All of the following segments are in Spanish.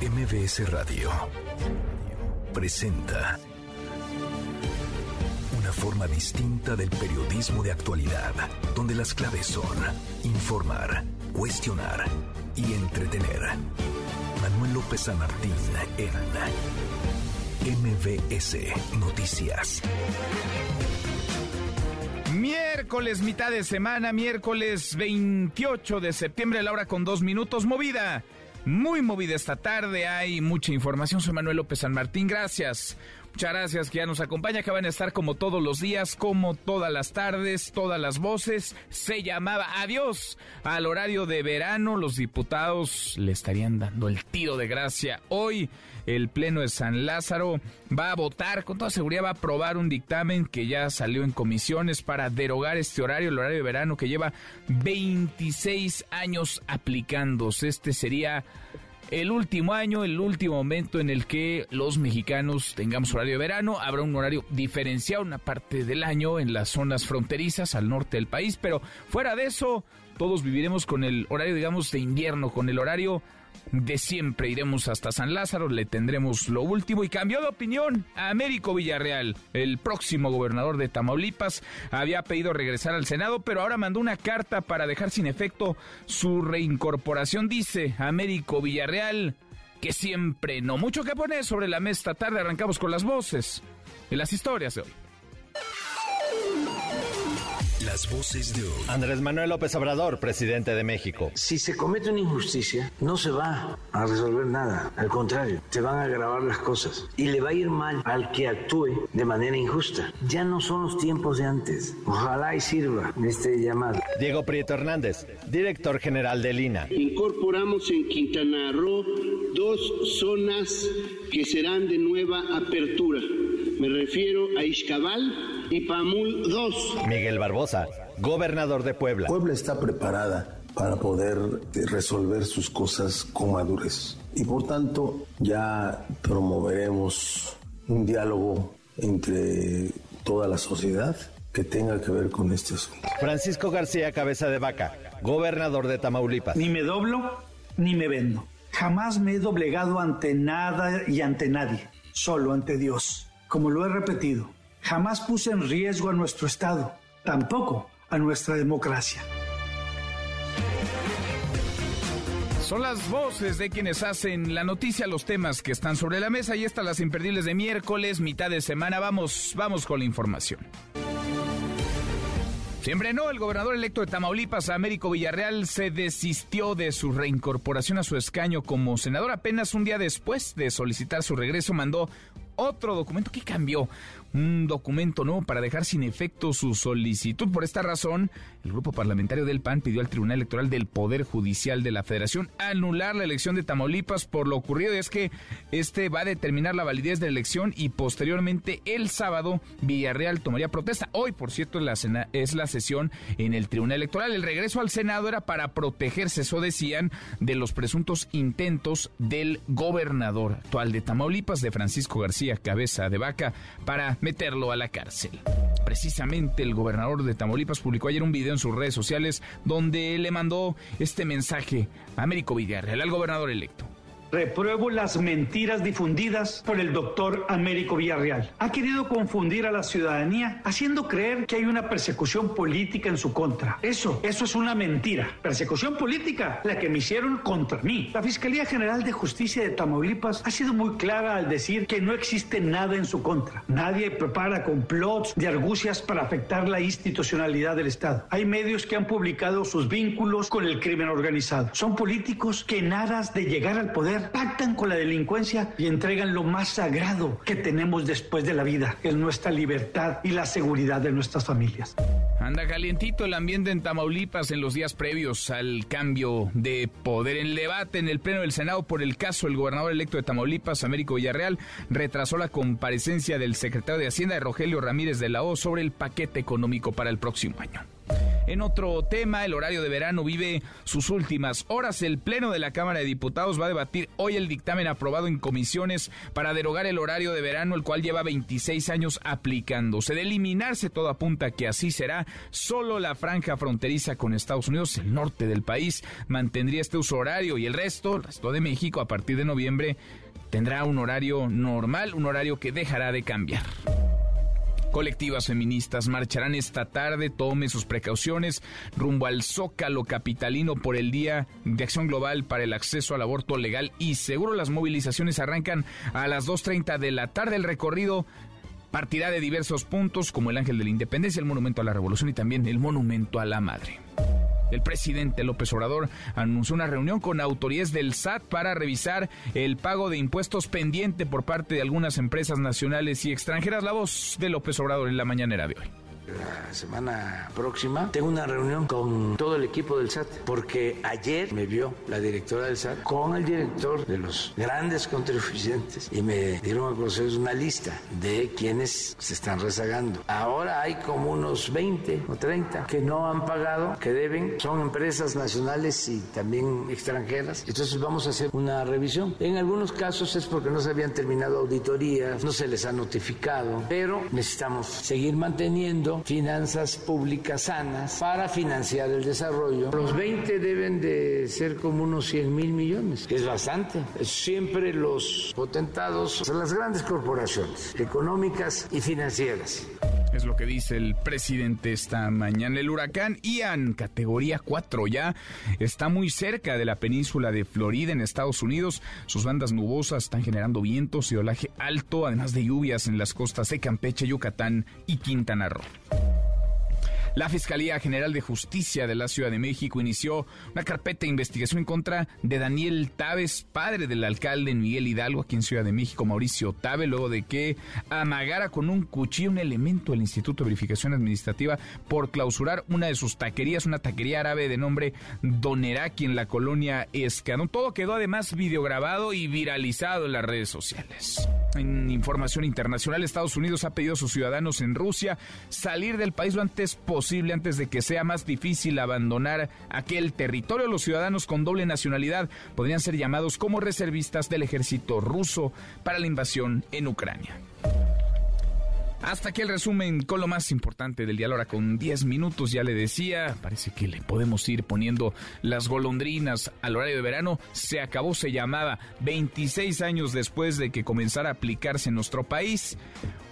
MBS Radio presenta una forma distinta del periodismo de actualidad, donde las claves son informar, cuestionar y entretener. Manuel López San Martín en MBS Noticias. Miércoles, mitad de semana, miércoles 28 de septiembre, la hora con dos minutos, movida. Muy movida esta tarde, hay mucha información. Soy Manuel López San Martín, gracias. Muchas gracias que ya nos acompaña, que van a estar como todos los días, como todas las tardes, todas las voces. Se llamaba adiós al horario de verano. Los diputados le estarían dando el tiro de gracia. Hoy el Pleno de San Lázaro va a votar, con toda seguridad va a aprobar un dictamen que ya salió en comisiones para derogar este horario, el horario de verano que lleva 26 años aplicándose. Este sería el último año, el último momento en el que los mexicanos tengamos horario de verano. Habrá un horario diferenciado una parte del año en las zonas fronterizas al norte del país, pero fuera de eso, todos viviremos con el horario, digamos, de invierno, con el horario de siempre. Iremos hasta San Lázaro, le tendremos lo último y cambió de opinión a Américo Villarreal, el próximo gobernador de Tamaulipas. Había pedido regresar al Senado, pero ahora mandó una carta para dejar sin efecto su reincorporación. Dice Américo Villarreal que siempre no. Mucho que poner sobre la mesa esta tarde. Arrancamos con las voces y las historias de hoy. Las voces de hoy. Andrés Manuel López Obrador, presidente de México. Si se comete una injusticia, no se va a resolver nada. Al contrario, se van a agravar las cosas. Y le va a ir mal al que actúe de manera injusta. Ya no son los tiempos de antes. Ojalá y sirva este llamado. Diego Prieto Hernández, director general del INA. Incorporamos en Quintana Roo dos zonas que serán de nueva apertura. Me refiero a Ixcabal y Pamul 2. Miguel Barbosa, gobernador de Puebla. Puebla está preparada para poder resolver sus cosas con madurez. Y por tanto, ya promoveremos un diálogo entre toda la sociedad que tenga que ver con este asunto. Francisco García Cabeza de Vaca, gobernador de Tamaulipas. Ni me doblo ni me vendo. Jamás me he doblegado ante nada y ante nadie, solo ante Dios. Como lo he repetido, jamás puse en riesgo a nuestro Estado, tampoco a nuestra democracia. Son las voces de quienes hacen la noticia, los temas que están sobre la mesa y estas las imperdibles de miércoles, mitad de semana. Vamos, vamos con la información. Siempre no, el gobernador electo de Tamaulipas, Américo Villarreal, se desistió de su reincorporación a su escaño como senador. Apenas un día después de solicitar su regreso, mandó otro documento que cambió un documento nuevo para dejar sin efecto su solicitud. Por esta razón, el grupo parlamentario del PAN pidió al Tribunal Electoral del Poder Judicial de la Federación anular la elección de Tamaulipas por lo ocurrido. Es que este va a determinar la validez de la elección y posteriormente el sábado Villarreal tomaría protesta. Hoy, por cierto, la es la sesión en el Tribunal Electoral. El regreso al Senado era para protegerse, eso decían, de los presuntos intentos del gobernador actual de Tamaulipas, de Francisco García Cabeza de Vaca, para meterlo a la cárcel. Precisamente el gobernador de Tamaulipas publicó ayer un video en sus redes sociales donde le mandó este mensaje a Américo Villarreal, al gobernador electo. Repruebo las mentiras difundidas por el doctor Américo Villarreal. Ha querido confundir a la ciudadanía haciendo creer que hay una persecución política en su contra. Eso, eso es una mentira. Persecución política, la que me hicieron contra mí. La Fiscalía General de Justicia de Tamaulipas ha sido muy clara al decir que no existe nada en su contra. Nadie prepara complots de argucias para afectar la institucionalidad del Estado. Hay medios que han publicado sus vínculos con el crimen organizado. Son políticos que en aras de llegar al poder pactan con la delincuencia y entregan lo más sagrado que tenemos después de la vida, es nuestra libertad y la seguridad de nuestras familias. Anda calientito el ambiente en Tamaulipas en los días previos al cambio de poder. En el debate en el Pleno del Senado por el caso del gobernador electo de Tamaulipas, Américo Villarreal, retrasó la comparecencia del secretario de Hacienda, Rogelio Ramírez de la O, sobre el paquete económico para el próximo año. En otro tema, el horario de verano vive sus últimas horas. El Pleno de la Cámara de Diputados va a debatir hoy el dictamen aprobado en comisiones para derogar el horario de verano, el cual lleva 26 años aplicándose. De eliminarse, todo apunta que así será. Solo la franja fronteriza con Estados Unidos, el norte del país, mantendría este uso horario y el resto, el resto de México, a partir de noviembre, tendrá un horario normal, un horario que dejará de cambiar. Colectivas feministas marcharán esta tarde, tome sus precauciones, rumbo al Zócalo Capitalino por el Día de Acción Global para el Acceso al Aborto Legal y Seguro. Las movilizaciones arrancan a las 2.30 de la tarde. El recorrido partirá de diversos puntos como el Ángel de la Independencia, el Monumento a la Revolución y también el Monumento a la Madre. El presidente López Obrador anunció una reunión con autoridades del SAT para revisar el pago de impuestos pendiente por parte de algunas empresas nacionales y extranjeras. La voz de López Obrador en la mañanera de hoy la semana próxima tengo una reunión con todo el equipo del SAT, porque ayer me vio la directora del SAT con el director de los grandes contribuyentes y me dieron a conocer una lista de quienes se están rezagando. Ahora hay como unos 20 o 30 que no han pagado, que deben, son empresas nacionales y también extranjeras. Entonces vamos a hacer una revisión. En algunos casos es porque no se habían terminado auditorías, no se les ha notificado, pero necesitamos seguir manteniendo finanzas públicas sanas para financiar el desarrollo. Los 20 deben de ser como unos 100 mil millones, que es bastante. Siempre los potentados son las grandes corporaciones económicas y financieras. Es lo que dice el presidente esta mañana. El huracán Ian, categoría 4 ya, está muy cerca de la península de Florida en Estados Unidos. Sus bandas nubosas están generando vientos y olaje alto, además de lluvias en las costas de Campeche, Yucatán y Quintana Roo. La Fiscalía General de Justicia de la Ciudad de México inició una carpeta de investigación en contra de Daniel Taves, padre del alcalde Miguel Hidalgo, aquí en Ciudad de México, Mauricio Tabe, luego de que amagara con un cuchillo un elemento del Instituto de Verificación Administrativa por clausurar una de sus taquerías, una taquería árabe de nombre Doneraki en la colonia Escano. Todo quedó además videograbado y viralizado en las redes sociales. En información internacional, Estados Unidos ha pedido a sus ciudadanos en Rusia salir del país lo antes posible antes de que sea más difícil abandonar aquel territorio. Los ciudadanos con doble nacionalidad podrían ser llamados como reservistas del ejército ruso para la invasión en Ucrania. Hasta aquí el resumen con lo más importante del día. Ahora con 10 minutos ya le decía, parece que le podemos ir poniendo las golondrinas al horario de verano. Se acabó, se llamaba 26 años después de que comenzara a aplicarse en nuestro país.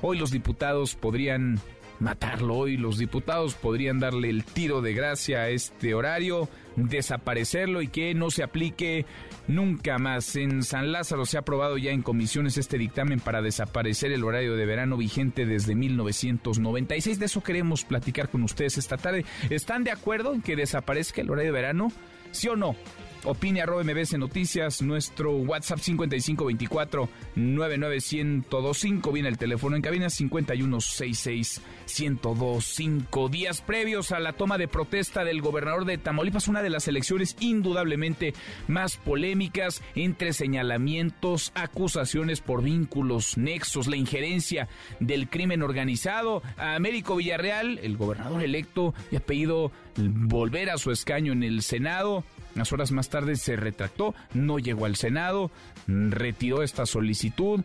Hoy los diputados podrían matarlo hoy. Los diputados podrían darle el tiro de gracia a este horario, desaparecerlo y que no se aplique nunca más. En San Lázaro se ha aprobado ya en comisiones este dictamen para desaparecer el horario de verano vigente desde 1996. De eso queremos platicar con ustedes esta tarde. ¿Están de acuerdo en que desaparezca el horario de verano? ¿Sí o no? Opine arroba Noticias, nuestro WhatsApp 5524 99125. Viene el teléfono en cabina 5166 1025. Días previos a la toma de protesta del gobernador de Tamaulipas, una de las elecciones indudablemente más polémicas entre señalamientos, acusaciones por vínculos, nexos, la injerencia del crimen organizado. A Américo Villarreal, el gobernador electo, y ha pedido volver a su escaño en el Senado. Unas horas más tarde se retractó, no llegó al Senado, retiró esta solicitud.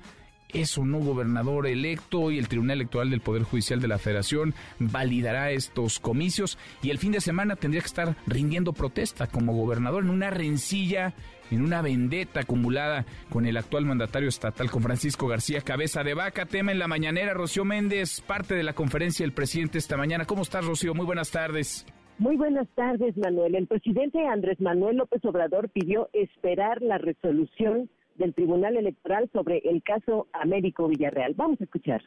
Es un nuevo gobernador electo y el Tribunal Electoral del Poder Judicial de la Federación validará estos comicios y el fin de semana tendría que estar rindiendo protesta como gobernador en una rencilla, en una vendetta acumulada con el actual mandatario estatal, con Francisco García Cabeza de Vaca. Tema en la mañanera, Rocío Méndez, parte de la conferencia del presidente esta mañana. ¿Cómo estás, Rocío? Muy buenas tardes. Muy buenas tardes, Manuel. El presidente Andrés Manuel López Obrador pidió esperar la resolución del Tribunal Electoral sobre el caso Américo Villarreal. Vamos a escuchar.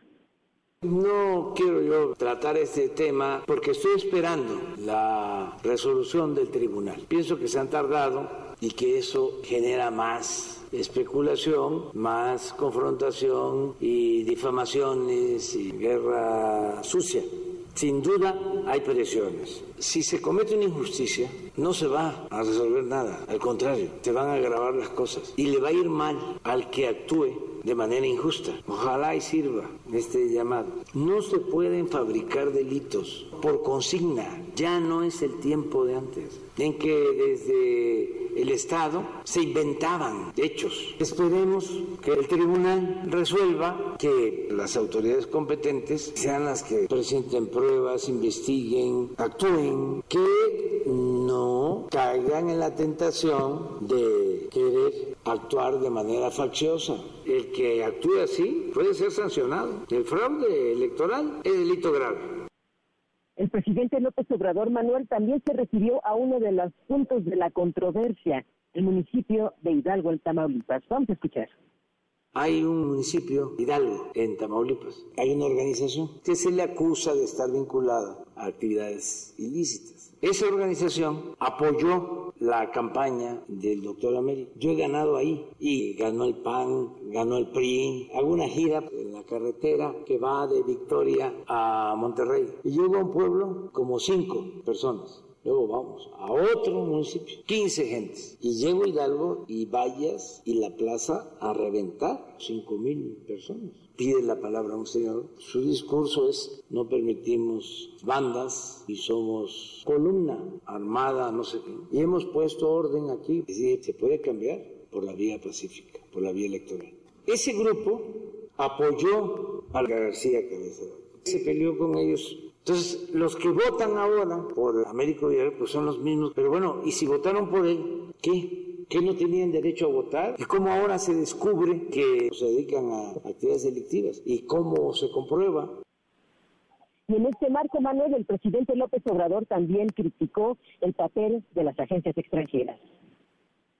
No quiero yo tratar este tema porque estoy esperando la resolución del tribunal. Pienso que se han tardado y que eso genera más especulación, más confrontación y difamaciones y guerra sucia Sin duda hay presiones. Si se comete una injusticia, no se va a resolver nada. Al contrario, te van a agravar las cosas. Y le va a ir mal al que actúe de manera injusta. Ojalá y sirva este llamado. No se pueden fabricar delitos por consigna. Ya no es el tiempo de antes, en que desde el Estado se inventaban hechos. Esperemos que el tribunal resuelva que las autoridades competentes sean las que presenten pruebas, investiguen, actúen, que no caigan en la tentación de querer actuar de manera facciosa. El que actúe así puede ser sancionado. El fraude electoral es delito grave. El presidente López Obrador Manuel también se refirió a uno de los puntos de la controversia, el municipio de Hidalgo, en Tamaulipas. Vamos a escuchar. Hay un municipio, Hidalgo, en Tamaulipas. Hay una organización que se le acusa de estar vinculada a actividades ilícitas. Esa organización apoyó la campaña del doctor Américo. Yo he ganado ahí y ganó el PAN, ganó el PRI, hago una gira en la carretera que va de Victoria a Monterrey. Y llego a un pueblo como cinco personas. Luego vamos a otro municipio, 15 gentes. Y llego Hidalgo y Vallas y la plaza a reventar, 5 mil personas pide la palabra a un señor, su discurso es no permitimos bandas y somos columna armada, no sé qué. Y hemos puesto orden aquí, es decir, se puede cambiar por la vía pacífica, por la vía electoral. Ese grupo apoyó a García Cabeza, se peleó con ellos. Entonces, los que votan ahora por Américo Villarreal, pues son los mismos. Pero bueno, ¿y si votaron por él, qué? que no tenían derecho a votar y cómo ahora se descubre que se dedican a actividades delictivas y cómo se comprueba. Y en este marco, Manuel, el presidente López Obrador también criticó el papel de las agencias extranjeras.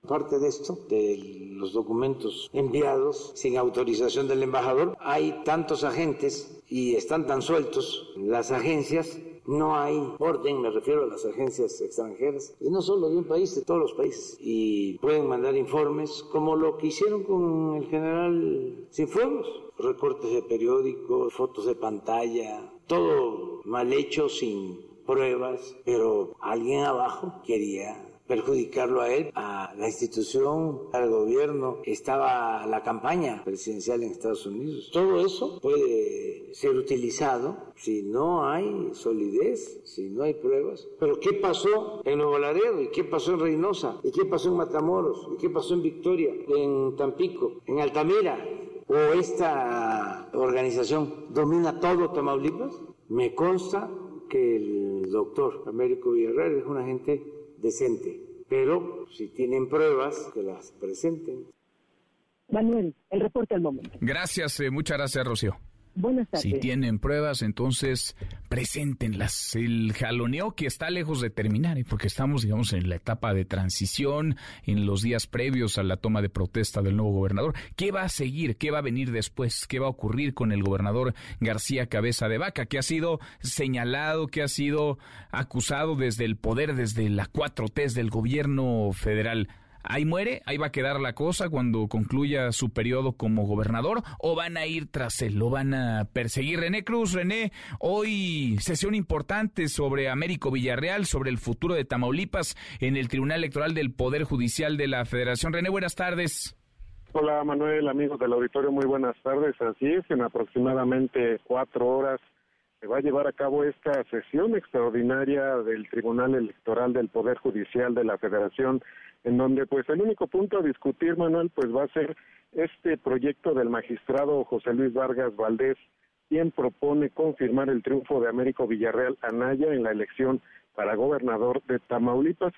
Parte de esto, de los documentos enviados sin autorización del embajador, hay tantos agentes y están tan sueltos las agencias. No hay orden, me refiero a las agencias extranjeras, y no solo de un país, de todos los países, y pueden mandar informes como lo que hicieron con el general Cienfuegos, recortes de periódicos, fotos de pantalla, todo mal hecho, sin pruebas, pero alguien abajo quería perjudicarlo a él, a la institución, al gobierno. Estaba la campaña presidencial en Estados Unidos. Todo eso puede ser utilizado si no hay solidez, si no hay pruebas. Pero ¿qué pasó en Nuevo Laredo? ¿Y qué pasó en Reynosa? ¿Y qué pasó en Matamoros? ¿Y qué pasó en Victoria? ¿En Tampico? ¿En Altamira? ¿O esta organización domina todo Tamaulipas? Me consta que el doctor Américo Villarreal es un agente decente. Pero si tienen pruebas, que las presenten. Manuel, el reporte al momento. Gracias, eh, muchas gracias, Rocío. Buenas tardes. Si tienen pruebas, entonces preséntenlas. El jaloneo que está lejos de terminar, ¿eh? porque estamos, digamos, en la etapa de transición, en los días previos a la toma de protesta del nuevo gobernador. ¿Qué va a seguir? ¿Qué va a venir después? ¿Qué va a ocurrir con el gobernador García Cabeza de Vaca, que ha sido señalado, que ha sido acusado desde el poder, desde la 4T del gobierno federal? Ahí muere, ahí va a quedar la cosa cuando concluya su periodo como gobernador, o van a ir tras él, lo van a perseguir. René Cruz, René, hoy sesión importante sobre Américo Villarreal, sobre el futuro de Tamaulipas en el Tribunal Electoral del Poder Judicial de la Federación. René, buenas tardes. Hola Manuel, amigos del auditorio, muy buenas tardes. Así es, en aproximadamente cuatro horas se va a llevar a cabo esta sesión extraordinaria del Tribunal Electoral del Poder Judicial de la Federación en donde pues el único punto a discutir, Manuel, pues va a ser este proyecto del magistrado José Luis Vargas Valdés, quien propone confirmar el triunfo de Américo Villarreal Anaya en la elección para gobernador de Tamaulipas.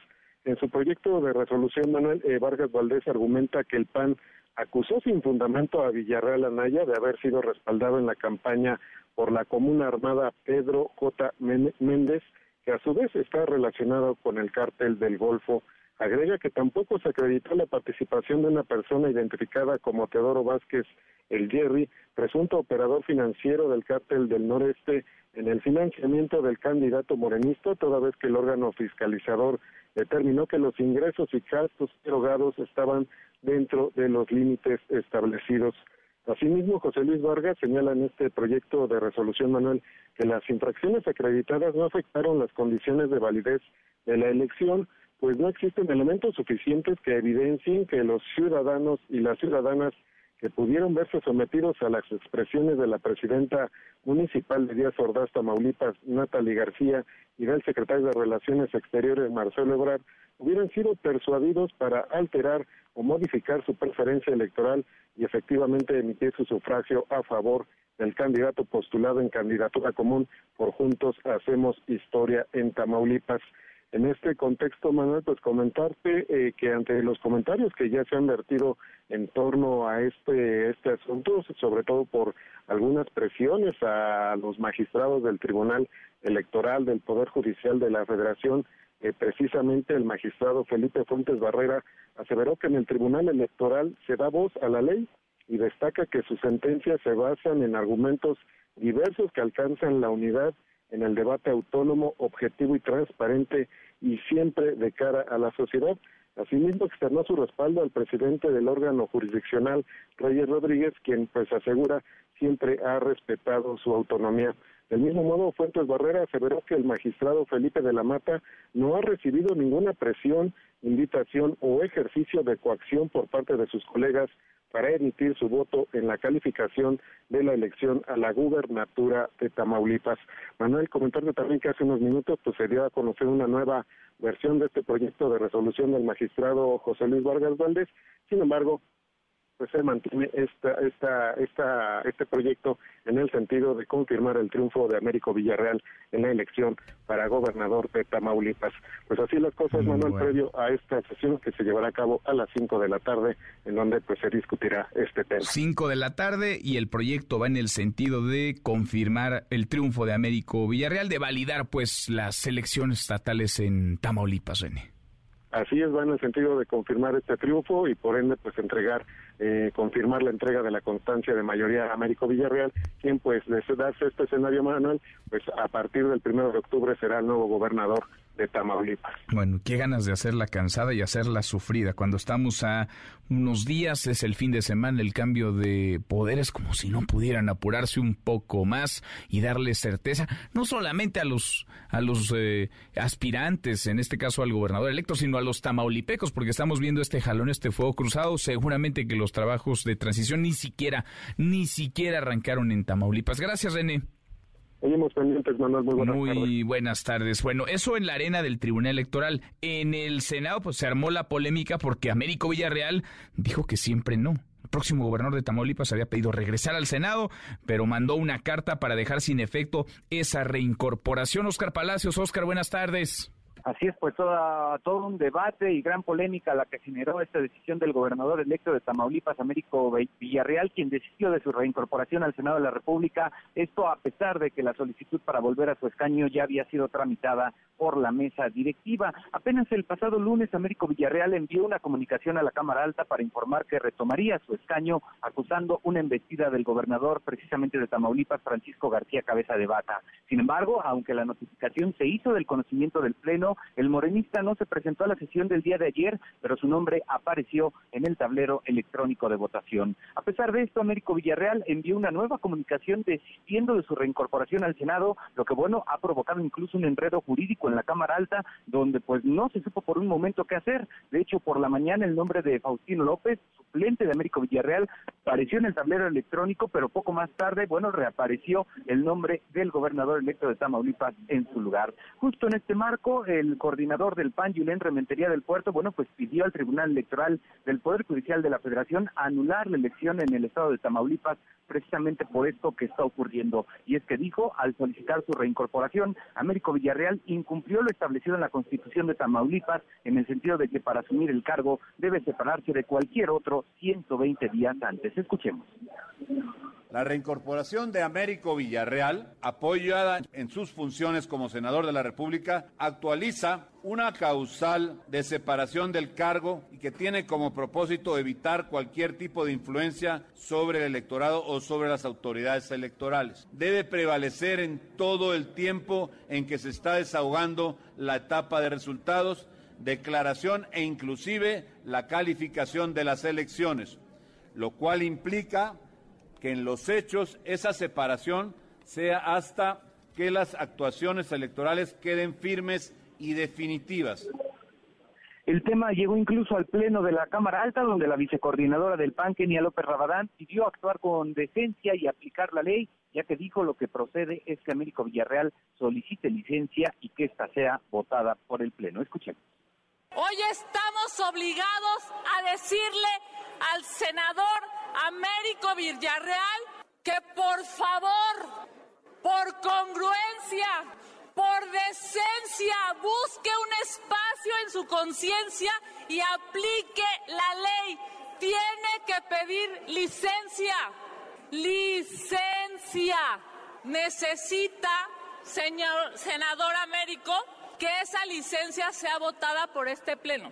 En su proyecto de resolución, Manuel eh, Vargas Valdés argumenta que el PAN acusó sin fundamento a Villarreal Anaya de haber sido respaldado en la campaña por la comuna armada Pedro J. Méndez, que a su vez está relacionado con el cártel del Golfo Agrega que tampoco se acreditó la participación de una persona identificada como Teodoro Vázquez el Jerry, presunto operador financiero del cártel del noreste, en el financiamiento del candidato morenista, toda vez que el órgano fiscalizador determinó que los ingresos y gastos erogados estaban dentro de los límites establecidos. Asimismo, José Luis Vargas señala en este proyecto de resolución, Manuel, que las infracciones acreditadas no afectaron las condiciones de validez de la elección, pues no existen elementos suficientes que evidencien que los ciudadanos y las ciudadanas que pudieron verse sometidos a las expresiones de la presidenta municipal de Díaz Ordaz, Tamaulipas, Natalie García, y del secretario de Relaciones Exteriores, Marcelo Ebrard, hubieran sido persuadidos para alterar o modificar su preferencia electoral y efectivamente emitir su sufragio a favor del candidato postulado en candidatura común por Juntos Hacemos Historia en Tamaulipas. En este contexto, Manuel, pues comentarte eh, que ante los comentarios que ya se han vertido en torno a este, este asunto, sobre todo por algunas presiones a los magistrados del Tribunal Electoral del Poder Judicial de la Federación, eh, precisamente el magistrado Felipe Fuentes Barrera aseveró que en el Tribunal Electoral se da voz a la ley y destaca que sus sentencias se basan en argumentos diversos que alcanzan la unidad en el debate autónomo, objetivo y transparente y siempre de cara a la sociedad. Asimismo, externó su respaldo al presidente del órgano jurisdiccional, Reyes Rodríguez, quien pues asegura siempre ha respetado su autonomía. Del mismo modo, Fuentes Barrera aseveró que el magistrado Felipe de la Mata no ha recibido ninguna presión, invitación o ejercicio de coacción por parte de sus colegas para emitir su voto en la calificación de la elección a la gubernatura de Tamaulipas. Manuel, comentarte también que hace unos minutos pues, se dio a conocer una nueva versión de este proyecto de resolución del magistrado José Luis Vargas Valdés. Sin embargo, pues se mantiene esta, esta, esta, este proyecto en el sentido de confirmar el triunfo de Américo Villarreal en la elección para gobernador de Tamaulipas. Pues así las cosas, Manuel, previo a esta sesión que se llevará a cabo a las 5 de la tarde, en donde pues se discutirá este tema. 5 de la tarde y el proyecto va en el sentido de confirmar el triunfo de Américo Villarreal, de validar pues las elecciones estatales en Tamaulipas, René. Así es, va en el sentido de confirmar este triunfo y por ende pues entregar, eh, confirmar la entrega de la constancia de mayoría a Américo Villarreal, quien pues desde darse este escenario Manuel, pues a partir del primero de octubre será el nuevo gobernador de Tamaulipas. Bueno, qué ganas de hacerla cansada y hacerla sufrida. Cuando estamos a unos días, es el fin de semana, el cambio de poderes, como si no pudieran apurarse un poco más y darle certeza, no solamente a los, a los eh, aspirantes, en este caso al gobernador electo, sino a los tamaulipecos, porque estamos viendo este jalón, este fuego cruzado. Seguramente que los trabajos de transición ni siquiera, ni siquiera arrancaron en Tamaulipas. Gracias, René. Seguimos pendientes, Manuel. Muy buenas Muy tardes. buenas tardes. Bueno, eso en la arena del Tribunal Electoral. En el Senado, pues se armó la polémica porque Américo Villarreal dijo que siempre no. El próximo gobernador de Tamaulipas había pedido regresar al Senado, pero mandó una carta para dejar sin efecto esa reincorporación. Oscar Palacios, Oscar, buenas tardes. Así es, pues toda, todo un debate y gran polémica la que generó esta decisión del gobernador electo de Tamaulipas, Américo Villarreal, quien desistió de su reincorporación al Senado de la República, esto a pesar de que la solicitud para volver a su escaño ya había sido tramitada por la mesa directiva. Apenas el pasado lunes, Américo Villarreal envió una comunicación a la Cámara Alta para informar que retomaría su escaño, acusando una embestida del gobernador precisamente de Tamaulipas, Francisco García Cabeza de Bata. Sin embargo, aunque la notificación se hizo del conocimiento del Pleno, el morenista no se presentó a la sesión del día de ayer, pero su nombre apareció en el tablero electrónico de votación. A pesar de esto, Américo Villarreal envió una nueva comunicación desistiendo de su reincorporación al Senado, lo que bueno ha provocado incluso un enredo jurídico en la Cámara Alta, donde pues no se supo por un momento qué hacer. De hecho, por la mañana el nombre de Faustino López, suplente de Américo Villarreal, apareció en el tablero electrónico, pero poco más tarde, bueno, reapareció el nombre del gobernador electo de Tamaulipas en su lugar. Justo en este marco, el coordinador del PAN, Julen Rementería del Puerto, bueno, pues pidió al Tribunal Electoral del Poder Judicial de la Federación anular la elección en el estado de Tamaulipas precisamente por esto que está ocurriendo. Y es que dijo, al solicitar su reincorporación, Américo Villarreal incumplió lo establecido en la Constitución de Tamaulipas en el sentido de que para asumir el cargo debe separarse de cualquier otro 120 días antes. Escuchemos. La reincorporación de Américo Villarreal, apoyada en sus funciones como senador de la República, actualiza una causal de separación del cargo y que tiene como propósito evitar cualquier tipo de influencia sobre el electorado o sobre las autoridades electorales. Debe prevalecer en todo el tiempo en que se está desahogando la etapa de resultados, declaración e inclusive la calificación de las elecciones, lo cual implica que en los hechos esa separación sea hasta que las actuaciones electorales queden firmes y definitivas. El tema llegó incluso al pleno de la Cámara Alta, donde la vicecoordinadora del PAN, Kenia López Rabadán, pidió actuar con decencia y aplicar la ley, ya que dijo lo que procede es que Américo Villarreal solicite licencia y que ésta sea votada por el pleno. Escuchen. Hoy estamos obligados a decirle al senador Américo Villarreal que por favor, por congruencia, por decencia, busque un espacio en su conciencia y aplique la ley. Tiene que pedir licencia. Licencia. Necesita, señor senador Américo, que esa licencia sea votada por este Pleno.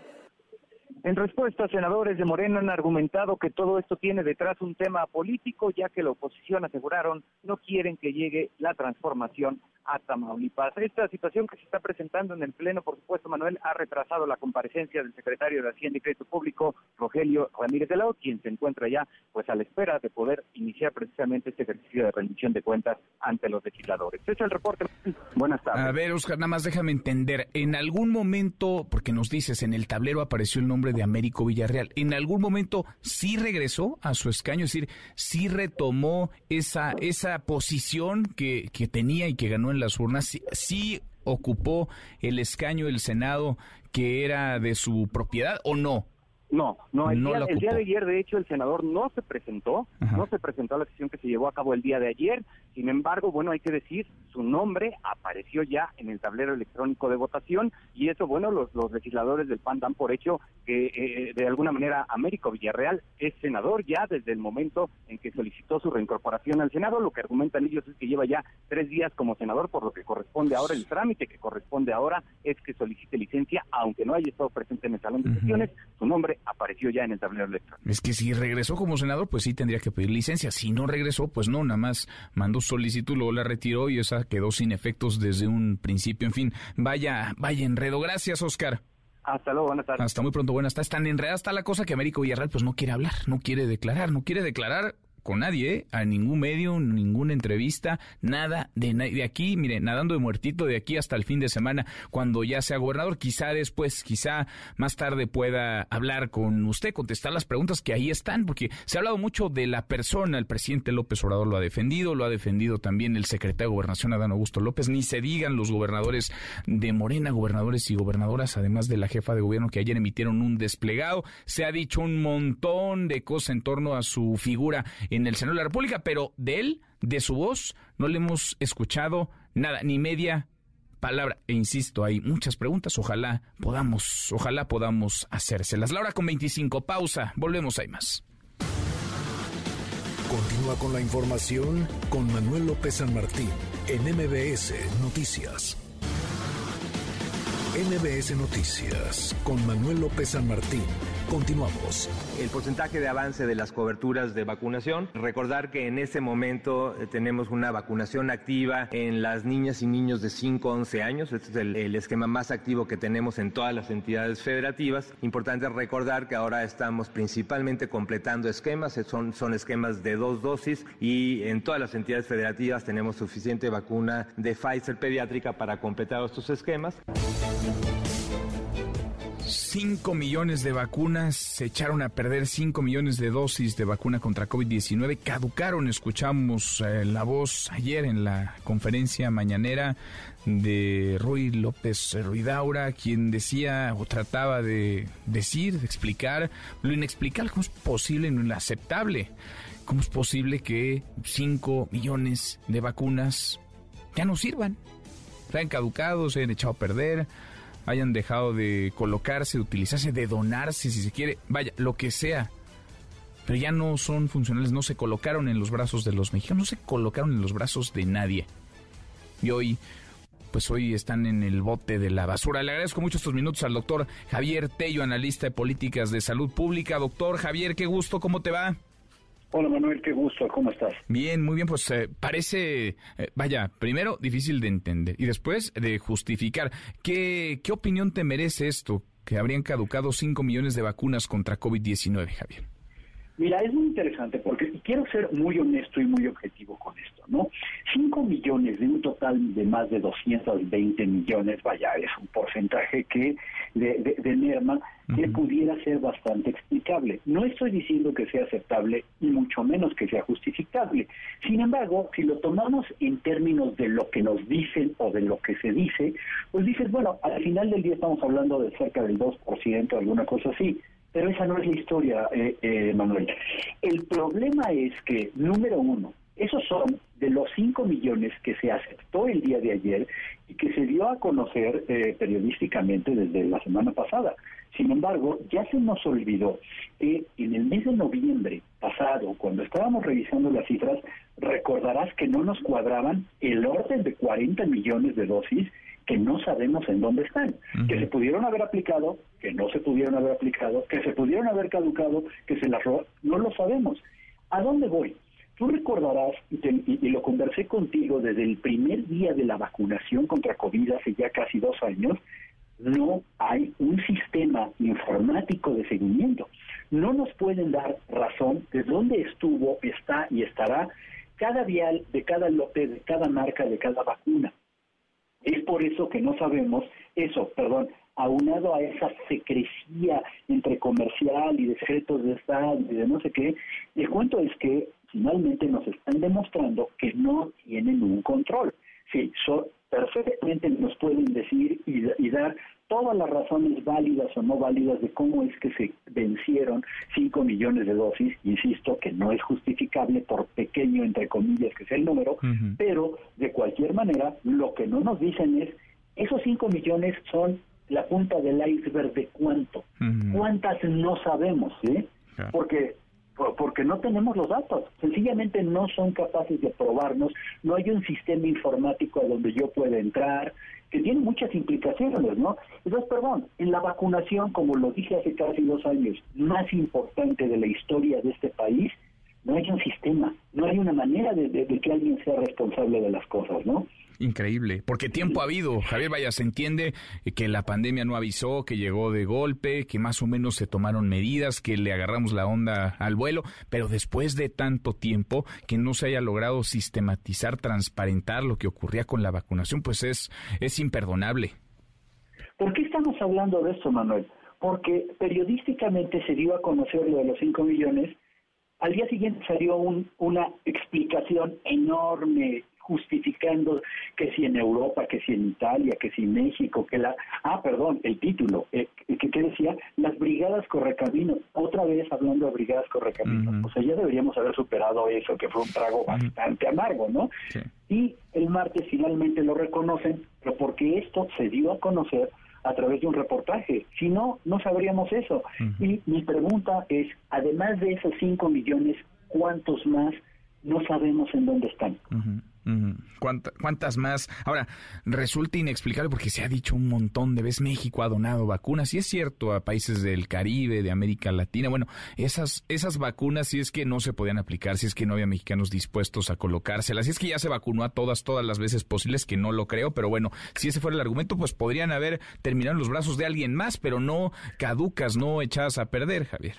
En respuesta, senadores de Morena han argumentado que todo esto tiene detrás un tema político, ya que la oposición aseguraron no quieren que llegue la transformación a Tamaulipas. Esta situación que se está presentando en el Pleno, por supuesto, Manuel, ha retrasado la comparecencia del secretario de Hacienda y Crédito Público, Rogelio Ramírez de Lao, quien se encuentra ya pues a la espera de poder iniciar precisamente este ejercicio de rendición de cuentas ante los legisladores. Este es el reporte. Buenas tardes. A ver, Oscar, nada más déjame entender. En algún momento, porque nos dices, en el tablero apareció el nombre de Américo Villarreal, ¿en algún momento sí regresó a su escaño? Es decir, sí retomó esa, esa posición que, que tenía y que ganó en las urnas, sí, ocupó el escaño del Senado que era de su propiedad o no? No, no, el, día, el, día, de ayer, de hecho, el senador no se presentó, no se presentó a la sesión que se llevó a cabo el día de ayer. Sin embargo, bueno, hay que decir, su nombre apareció ya en el tablero electrónico de votación y eso, bueno, los, los legisladores del PAN dan por hecho que eh, de alguna manera Américo Villarreal es senador ya desde el momento en que solicitó su reincorporación al Senado. Lo que argumentan ellos es que lleva ya tres días como senador, por lo que corresponde ahora el trámite que corresponde ahora es que solicite licencia, aunque no haya estado presente en el salón de sesiones, su nombre apareció ya en el tablero electrónico. Es que si regresó como senador, pues sí tendría que pedir licencia. Si no regresó, pues no, nada más mandó solicitud, luego la retiró y esa quedó sin efectos desde un principio. En fin, vaya, vaya enredo. Gracias, Oscar. Hasta luego, buenas tardes. Hasta muy pronto, buenas tardes. Tan enredada está la cosa que Américo Villarreal pues no quiere hablar, no quiere declarar, no quiere declarar con nadie, ¿eh? a ningún medio, ninguna entrevista, nada de, de aquí, mire, nadando de muertito de aquí hasta el fin de semana, cuando ya sea gobernador, quizá después, quizá más tarde pueda hablar con usted, contestar las preguntas que ahí están, porque se ha hablado mucho de la persona, el presidente López Obrador lo ha defendido, lo ha defendido también el secretario de Gobernación Adán Augusto López, ni se digan los gobernadores de Morena, gobernadores y gobernadoras, además de la jefa de gobierno que ayer emitieron un desplegado, se ha dicho un montón de cosas en torno a su figura en el Senado de la República, pero de él, de su voz, no le hemos escuchado nada, ni media palabra. E insisto, hay muchas preguntas, ojalá podamos, ojalá podamos hacérselas. La hora con 25, pausa, volvemos, hay más. Continúa con la información con Manuel López San Martín en MBS Noticias. MBS Noticias con Manuel López San Martín. Continuamos. El porcentaje de avance de las coberturas de vacunación. Recordar que en este momento eh, tenemos una vacunación activa en las niñas y niños de 5 a 11 años. Este es el, el, esquema más activo que tenemos en todas las entidades federativas. Importante recordar que ahora estamos principalmente completando esquemas. Son, son esquemas de dos dosis y en todas las entidades federativas tenemos suficiente vacuna de Pfizer pediátrica para completar estos esquemas. 5 millones de vacunas, se echaron a perder 5 millones de dosis de vacuna contra COVID-19, caducaron, escuchamos eh, la voz ayer en la conferencia mañanera de Ruy López Ruidaura, quien decía o trataba de decir, de explicar lo inexplicable, cómo es posible, lo inaceptable, cómo es posible que 5 millones de vacunas ya no sirvan, se han caducado, se han echado a perder hayan dejado de colocarse, de utilizarse, de donarse, si se quiere, vaya, lo que sea. Pero ya no son funcionales, no se colocaron en los brazos de los mexicanos, no se colocaron en los brazos de nadie. Y hoy, pues hoy están en el bote de la basura. Le agradezco mucho estos minutos al doctor Javier Tello, analista de políticas de salud pública. Doctor Javier, qué gusto, ¿cómo te va? Hola Manuel, qué gusto, ¿cómo estás? Bien, muy bien, pues eh, parece, eh, vaya, primero difícil de entender y después de justificar. ¿Qué, ¿Qué opinión te merece esto? Que habrían caducado 5 millones de vacunas contra COVID-19, Javier. Mira, es muy interesante porque quiero ser muy honesto y muy objetivo con esto, ¿no? 5 millones de un total de más de 220 millones, vaya, es un porcentaje que de, de, merma que pudiera ser bastante explicable. No estoy diciendo que sea aceptable y mucho menos que sea justificable. Sin embargo, si lo tomamos en términos de lo que nos dicen o de lo que se dice, pues dices, bueno, al final del día estamos hablando de cerca del 2%, alguna cosa así. Pero esa no es la historia, eh, eh, Manuel. El problema es que, número uno, esos son de los 5 millones que se aceptó el día de ayer y que se dio a conocer eh, periodísticamente desde la semana pasada. Sin embargo, ya se nos olvidó que en el mes de noviembre pasado, cuando estábamos revisando las cifras, recordarás que no nos cuadraban el orden de 40 millones de dosis que no sabemos en dónde están, que se pudieron haber aplicado, que no se pudieron haber aplicado, que se pudieron haber caducado, que se las no lo sabemos. ¿A dónde voy? Tú recordarás, y, lo conversé contigo desde el primer día de la vacunación contra COVID hace ya casi dos años, no hay un sistema informático de seguimiento. No nos pueden dar razón de dónde estuvo, está y estará cada vial de cada lote, de cada marca, de cada vacuna. Es por eso que no sabemos eso, perdón, aunado a esa secrecía entre comercial y de secretos de Estado y de no sé qué, el cuento es que finalmente nos están demostrando que no tienen un control. Sí, son, perfectamente nos pueden decir y, y dar todas las razones válidas o no válidas de cómo es que se vencieron 5 millones de dosis, insisto que no es justificable por pequeño, entre comillas, que sea el número, pero de cualquier manera lo que no nos dicen es, esos 5 millones son la punta del iceberg de cuánto, cuántas no sabemos, ¿sí? Porque porque no tenemos los datos, sencillamente no son capaces de probarnos, no hay un sistema informático a donde yo pueda entrar, que tiene muchas implicaciones, ¿no? Entonces, perdón, en la vacunación, como lo dije hace casi dos años, más importante de la historia de este país, no hay un sistema, no hay una manera de, de que alguien sea responsable de las cosas, ¿no? Increíble, porque tiempo ha habido. Javier Vaya, se entiende que la pandemia no avisó, que llegó de golpe, que más o menos se tomaron medidas, que le agarramos la onda al vuelo, pero después de tanto tiempo que no se haya logrado sistematizar, transparentar lo que ocurría con la vacunación, pues es, es imperdonable. ¿Por qué estamos hablando de esto, Manuel? Porque periodísticamente se dio a conocer lo de los 5 millones, al día siguiente salió una explicación enorme, justificando que si en Europa, que si en Italia, que si en México, que la... Ah, perdón, el título, eh, que, decía las brigadas correcaminos, otra vez hablando de brigadas correcaminos, o sea, ya deberíamos haber superado eso, que fue un trago bastante amargo, ¿no? Y el martes finalmente lo reconocen, pero porque esto se dio a conocer a través de un reportaje. Si no, no sabríamos eso. Y mi pregunta es, además de esos 5 millones, ¿cuántos más no sabemos en dónde están? ¿Cuántas más? Ahora, resulta inexplicable porque se ha dicho un montón de veces México ha donado vacunas, y es cierto, a países del Caribe, de América Latina. Bueno, esas, esas vacunas, si es que no se podían aplicar, si es que no había mexicanos dispuestos a colocárselas, si es que ya se vacunó a todas, todas las veces posibles, que no lo creo, pero bueno, si ese fuera el argumento, pues podrían haber terminado en los brazos de alguien más, pero no caducas, no echadas a perder, Javier.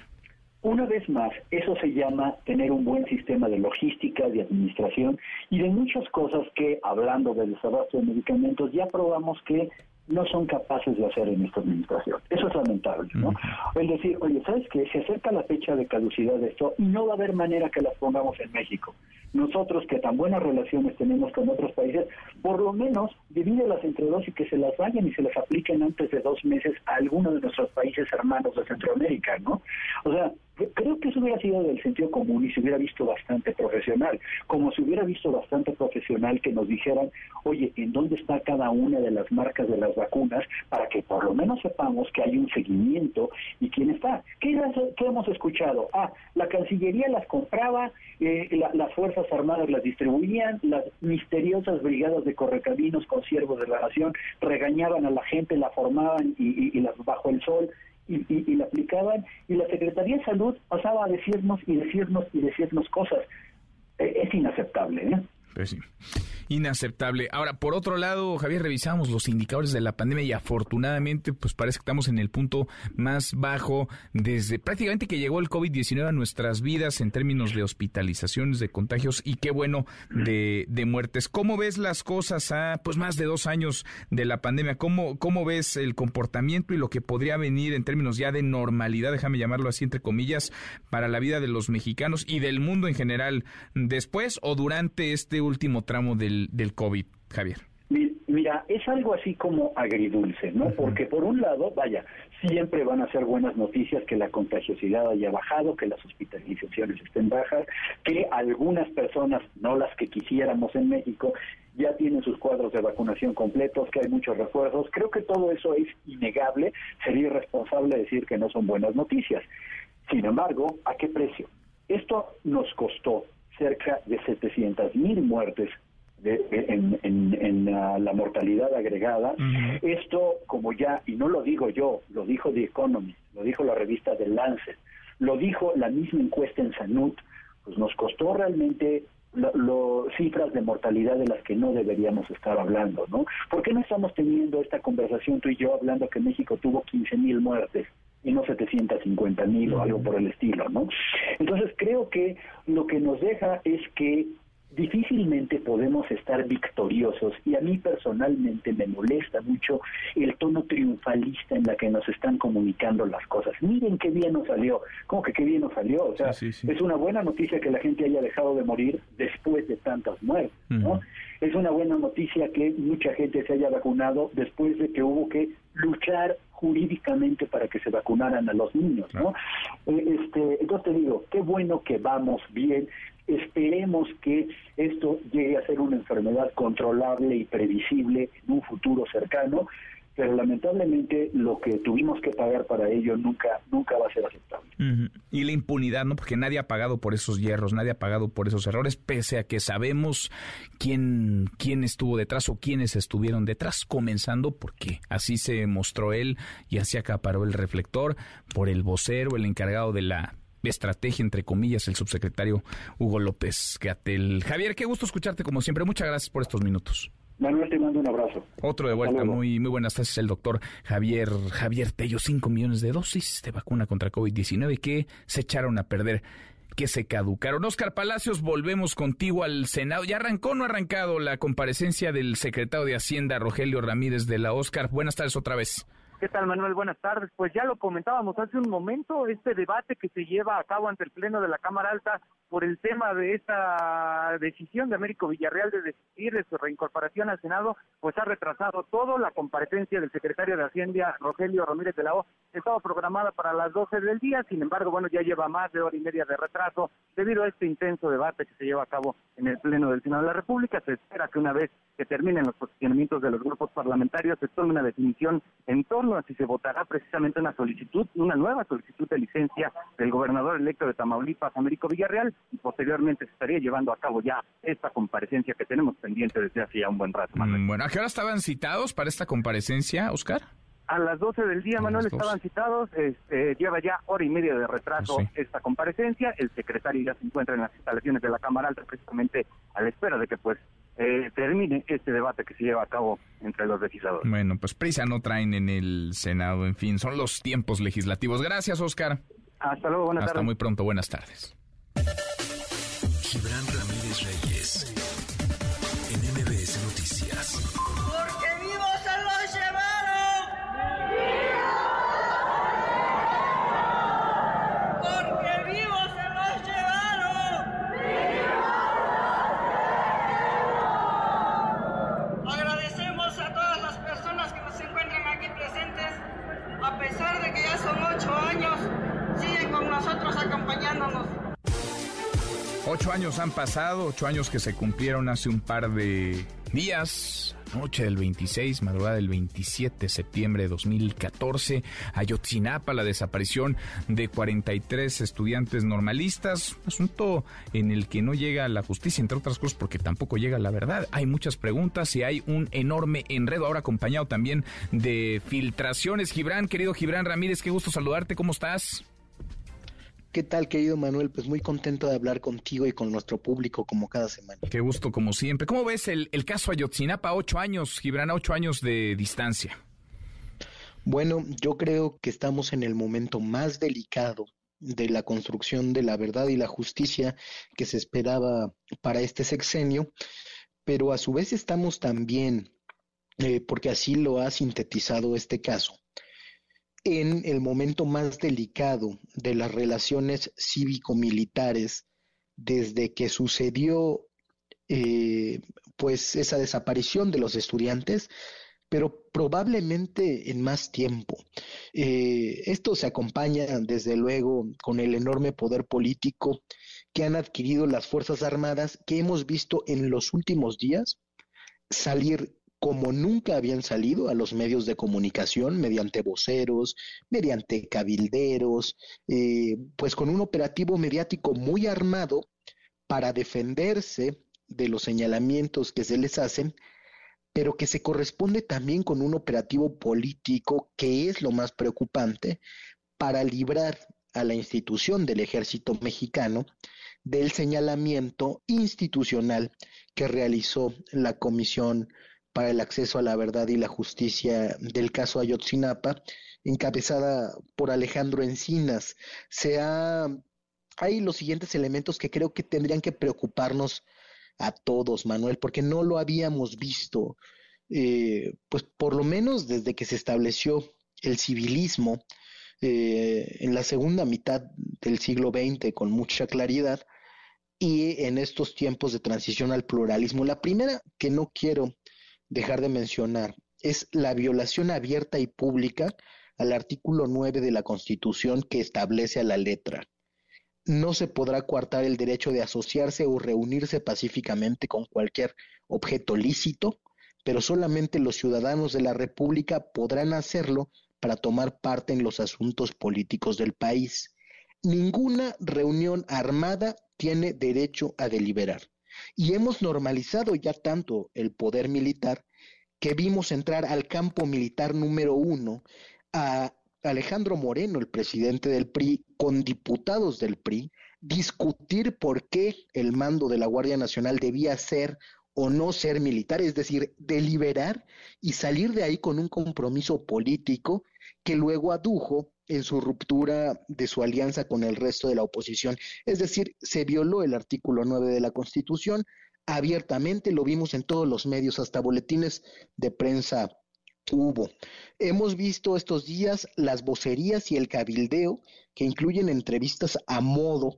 Una vez más, eso se llama tener un buen sistema de logística, de administración y de muchas cosas que, hablando del desabasto de medicamentos, ya probamos que no son capaces de hacer en esta administración. Eso es lamentable, ¿no? Es decir, oye, ¿sabes qué? Se acerca la fecha de caducidad de esto y no va a haber manera que las pongamos en México. Nosotros, que tan buenas relaciones tenemos con otros países, por lo menos divídelas entre dos y que se las vayan y se las apliquen antes de dos meses a alguno de nuestros países hermanos de Centroamérica, ¿no? O sea, creo que eso hubiera sido del sentido común y se hubiera visto bastante profesional, como se hubiera visto bastante profesional que nos dijeran, oye, ¿en dónde está cada una de las marcas de las vacunas para que por lo menos sepamos que hay un seguimiento y quién está? ¿Qué, hemos escuchado? Ah, la Cancillería las compraba, eh, las Fuerzas Armadas las distribuían, las misteriosas brigadas de correcaminos con siervos de la nación regañaban a la gente, la formaban y, y las bajo el sol y, la aplicaban y la Secretaría de Salud pasaba a decirnos y decirnos y decirnos cosas. E, es inaceptable. ¿eh? Sí. Inaceptable. Ahora, por otro lado, Javier, revisamos los indicadores de la pandemia y afortunadamente, pues parece que estamos en el punto más bajo desde prácticamente que llegó el COVID-19 a nuestras vidas en términos de hospitalizaciones, de contagios y qué bueno de, muertes. ¿Cómo ves las cosas a pues más de dos años de la pandemia? ¿Cómo, ¿Cómo ves el comportamiento y lo que podría venir en términos ya de normalidad, déjame llamarlo así entre comillas, para la vida de los mexicanos y del mundo en general después o durante este último tramo del, del COVID, Javier? Mira, es algo así como agridulce, ¿no? Porque por un lado, vaya, siempre van a ser buenas noticias que la contagiosidad haya bajado, que las hospitalizaciones estén bajas, que algunas personas, no las que quisiéramos en México, ya tienen sus cuadros de vacunación completos, que hay muchos refuerzos. Creo que todo eso es innegable. Sería irresponsable decir que no son buenas noticias. Sin embargo, ¿a qué precio? Esto nos costó cerca de 700 mil muertes en, la mortalidad agregada. Esto, como ya, y no lo digo yo, lo dijo The Economist, lo dijo la revista The Lancet, lo dijo la misma encuesta en Sanut, pues nos costó realmente lo, cifras de mortalidad de las que no deberíamos estar hablando, ¿no? ¿Por qué no estamos teniendo esta conversación tú y yo hablando que México tuvo 15 mil muertes? y no 750 mil o algo por el estilo, ¿no? Entonces creo que lo que nos deja es que difícilmente podemos estar victoriosos y a mí personalmente me molesta mucho el tono triunfalista en la que nos están comunicando las cosas. Miren qué bien nos salió. ¿Cómo que qué bien nos salió? O sea, es una buena noticia que la gente haya dejado de morir después de tantas muertes, ¿no? Es una buena noticia que mucha gente se haya vacunado después de que hubo que luchar jurídicamente para que se vacunaran a los niños, ¿no? Eh, este, entonces te digo, qué bueno que vamos bien, Esperemos que esto llegue a ser una enfermedad controlable y previsible en un futuro cercano, pero lamentablemente lo que tuvimos que pagar para ello nunca nunca va a ser aceptable. Y la impunidad, ¿no? Porque nadie ha pagado por esos hierros, nadie ha pagado por esos errores, pese a que sabemos quién quién estuvo detrás o quiénes estuvieron detrás, comenzando porque así se mostró él y así acaparó el reflector por el vocero, el encargado de la estrategia, entre comillas, el subsecretario Hugo López Gatel. Javier, qué gusto escucharte como siempre. Muchas gracias por estos minutos. Manuel, te mando un abrazo. Otro de vuelta, muy, muy buenas tardes, el doctor Javier, Javier Tello, 5 millones de dosis de vacuna contra COVID-19 que se echaron a perder, que se caducaron. Oscar Palacios, volvemos contigo al Senado. ¿Ya arrancó o no ha arrancado la comparecencia del secretario de Hacienda, Rogelio Ramírez de la Oscar? Buenas tardes otra vez. ¿Qué tal, Manuel? Buenas tardes. Pues ya lo comentábamos hace un momento, este debate que se lleva a cabo ante el Pleno de la Cámara Alta por el tema de esta decisión de Américo Villarreal de decidir de su reincorporación al Senado, pues ha retrasado todo. La comparecencia del secretario de Hacienda, Rogelio Ramírez de la O, estaba programada para las 12 del día, sin embargo, bueno, ya lleva más de hora y media de retraso debido a este intenso debate que se lleva a cabo en el Pleno del Senado de la República. Se espera que una vez que terminen los posicionamientos de los grupos parlamentarios se tome una definición en torno a si se votará precisamente una solicitud, una nueva solicitud de licencia del gobernador electo de Tamaulipas, Américo Villarreal, y posteriormente se estaría llevando a cabo ya esta comparecencia que tenemos pendiente desde hace ya un buen rato. Mm, bueno, ¿a qué hora estaban citados para esta comparecencia, Oscar? A las 12 del día, Manuel, estaban citados. Este, lleva ya hora y media de retraso esta comparecencia. El secretario ya se encuentra en las instalaciones de la Cámara Alta, precisamente a la espera de que pues eh, termine este debate que se lleva a cabo entre los legisladores. Bueno, pues prisa no traen en el Senado, en fin, son los tiempos legislativos. Gracias, Oscar. Hasta luego, buenas Hasta muy pronto, buenas tardes. Gibran Ramírez Reyes, han pasado, ocho años que se cumplieron hace un par de días. Noche del 26, madrugada del 27 de septiembre de 2014, Ayotzinapa, la desaparición de 43 estudiantes normalistas, asunto en el que no llega la justicia, entre otras cosas, porque tampoco llega la verdad. Hay muchas preguntas y hay un enorme enredo, ahora acompañado también de filtraciones. Gibran, querido Gibran Ramírez, qué gusto saludarte, ¿cómo estás? ¿Qué tal, querido Manuel? Pues muy contento de hablar contigo y con nuestro público como cada semana. Qué gusto, como siempre. ¿Cómo ves el, el caso Ayotzinapa? Ocho años, Gibran, ocho años de distancia. Bueno, yo creo que estamos en el momento más delicado de la construcción de la verdad y la justicia que se esperaba para este sexenio, pero a su vez estamos también, eh, porque así lo ha sintetizado este caso, en el momento más delicado de las relaciones cívico-militares desde que sucedió eh, pues esa desaparición de los estudiantes pero probablemente en más tiempo. Eh, esto se acompaña, desde luego, con el enorme poder político que han adquirido las Fuerzas Armadas, que hemos visto en los últimos días salir como nunca habían salido a los medios de comunicación, mediante voceros, mediante cabilderos, eh, pues con un operativo mediático muy armado para defenderse de los señalamientos que se les hacen pero que se corresponde también con un operativo político que es lo más preocupante para librar a la institución del ejército mexicano del señalamiento institucional que realizó la Comisión para el Acceso a la Verdad y la Justicia del caso Ayotzinapa, encabezada por Alejandro Encinas. Se hay los siguientes elementos que creo que tendrían que preocuparnos a todos, Manuel, porque no lo habíamos visto, eh, pues por lo menos desde que se estableció el civilismo eh, en la segunda mitad del siglo XX con mucha claridad y en estos tiempos de transición al pluralismo. La primera que no quiero dejar de mencionar es la violación abierta y pública al artículo 9 de la Constitución que establece a la letra no se podrá coartar el derecho de asociarse o reunirse pacíficamente con cualquier objeto lícito, pero solamente los ciudadanos de la República podrán hacerlo para tomar parte en los asuntos políticos del país. Ninguna reunión armada tiene derecho a deliberar. Y hemos normalizado ya tanto el poder militar que vimos entrar al campo militar número uno a Alejandro Moreno, el presidente del PRI, con diputados del PRI, discutir por qué el mando de la Guardia Nacional debía ser o no ser militar, es decir, deliberar y salir de ahí con un compromiso político que luego adujo en su ruptura de su alianza con el resto de la oposición. Es decir, se violó el artículo 9 de la Constitución abiertamente, lo vimos en todos los medios, hasta boletines de prensa hubo. Hemos visto estos días las vocerías y el cabildeo que incluyen entrevistas a modo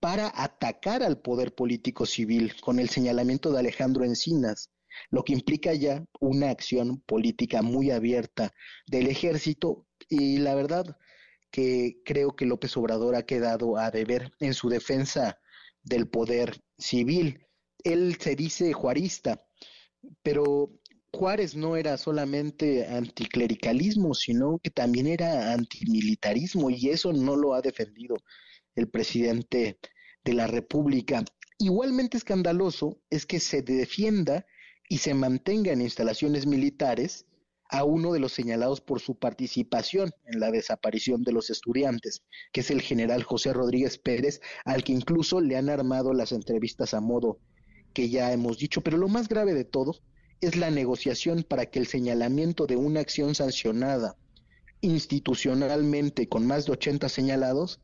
para atacar al poder político civil con el señalamiento de Alejandro Encinas, lo que implica ya una acción política muy abierta del ejército y la verdad que creo que López Obrador ha quedado a deber en su defensa del poder civil. Él se dice juarista, pero Juárez no era solamente anticlericalismo, sino que también era antimilitarismo y eso no lo ha defendido el presidente de la República. Igualmente escandaloso es que se defienda y se mantenga en instalaciones militares a uno de los señalados por su participación en la desaparición de los estudiantes, que es el general José Rodríguez Pérez, al que incluso le han armado las entrevistas a modo que ya hemos dicho. Pero lo más grave de todo es la negociación para que el señalamiento de una acción sancionada institucionalmente con más de 80 señalados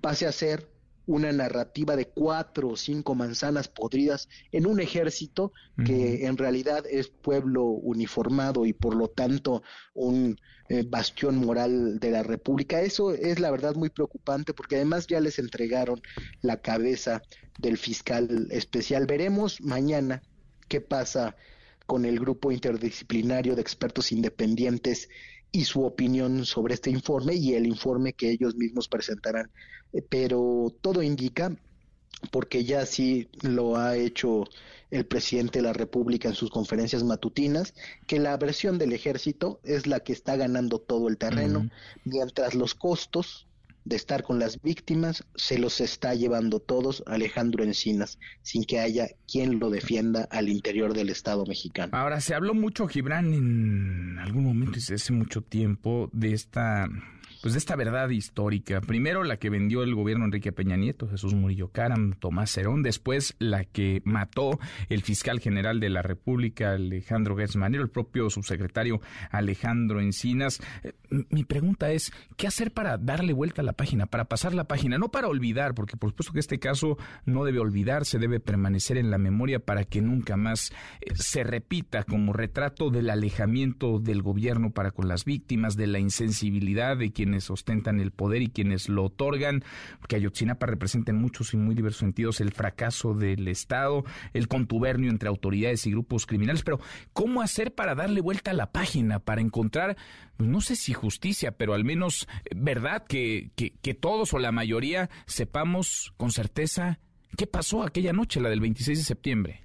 pase a ser una narrativa de cuatro o cinco manzanas podridas en un ejército que en realidad es pueblo uniformado y por lo tanto un eh, bastión moral de la República. Eso es la verdad muy preocupante porque además ya les entregaron la cabeza del fiscal especial. Veremos mañana qué pasa con el grupo interdisciplinario de expertos independientes y su opinión sobre este informe y el informe que ellos mismos presentarán. Eh, pero todo indica, porque ya sí lo ha hecho el presidente de la República en sus conferencias matutinas, que la versión del ejército es la que está ganando todo el terreno, mientras los costos de estar con las víctimas, se los está llevando todos Alejandro Encinas, sin que haya quien lo defienda al interior del Estado mexicano. Ahora, se habló mucho, Gibran, en algún momento, desde hace mucho tiempo, de esta pues de esta verdad histórica. Primero la que vendió el gobierno Enrique Peña Nieto, Jesús Murillo Caram, Tomás Cerón, después la que mató el fiscal general de la República, Alejandro Gertz el propio subsecretario Alejandro Encinas. Eh, mi pregunta es, ¿qué hacer para darle vuelta a la página, para pasar la página? No para olvidar, porque por supuesto que este caso no debe olvidarse, debe permanecer en la memoria para que nunca más eh, se repita como retrato del alejamiento del gobierno para con las víctimas, de la insensibilidad de quienes ostentan el poder y quienes lo otorgan, que Ayotzinapa representa en muchos y muy diversos sentidos el fracaso del Estado, el contubernio entre autoridades y grupos criminales, pero ¿cómo hacer para darle vuelta a la página, para encontrar, no sé si justicia, pero al menos eh, verdad, que, que, que todos o la mayoría sepamos con certeza qué pasó aquella noche, la del 26 de septiembre?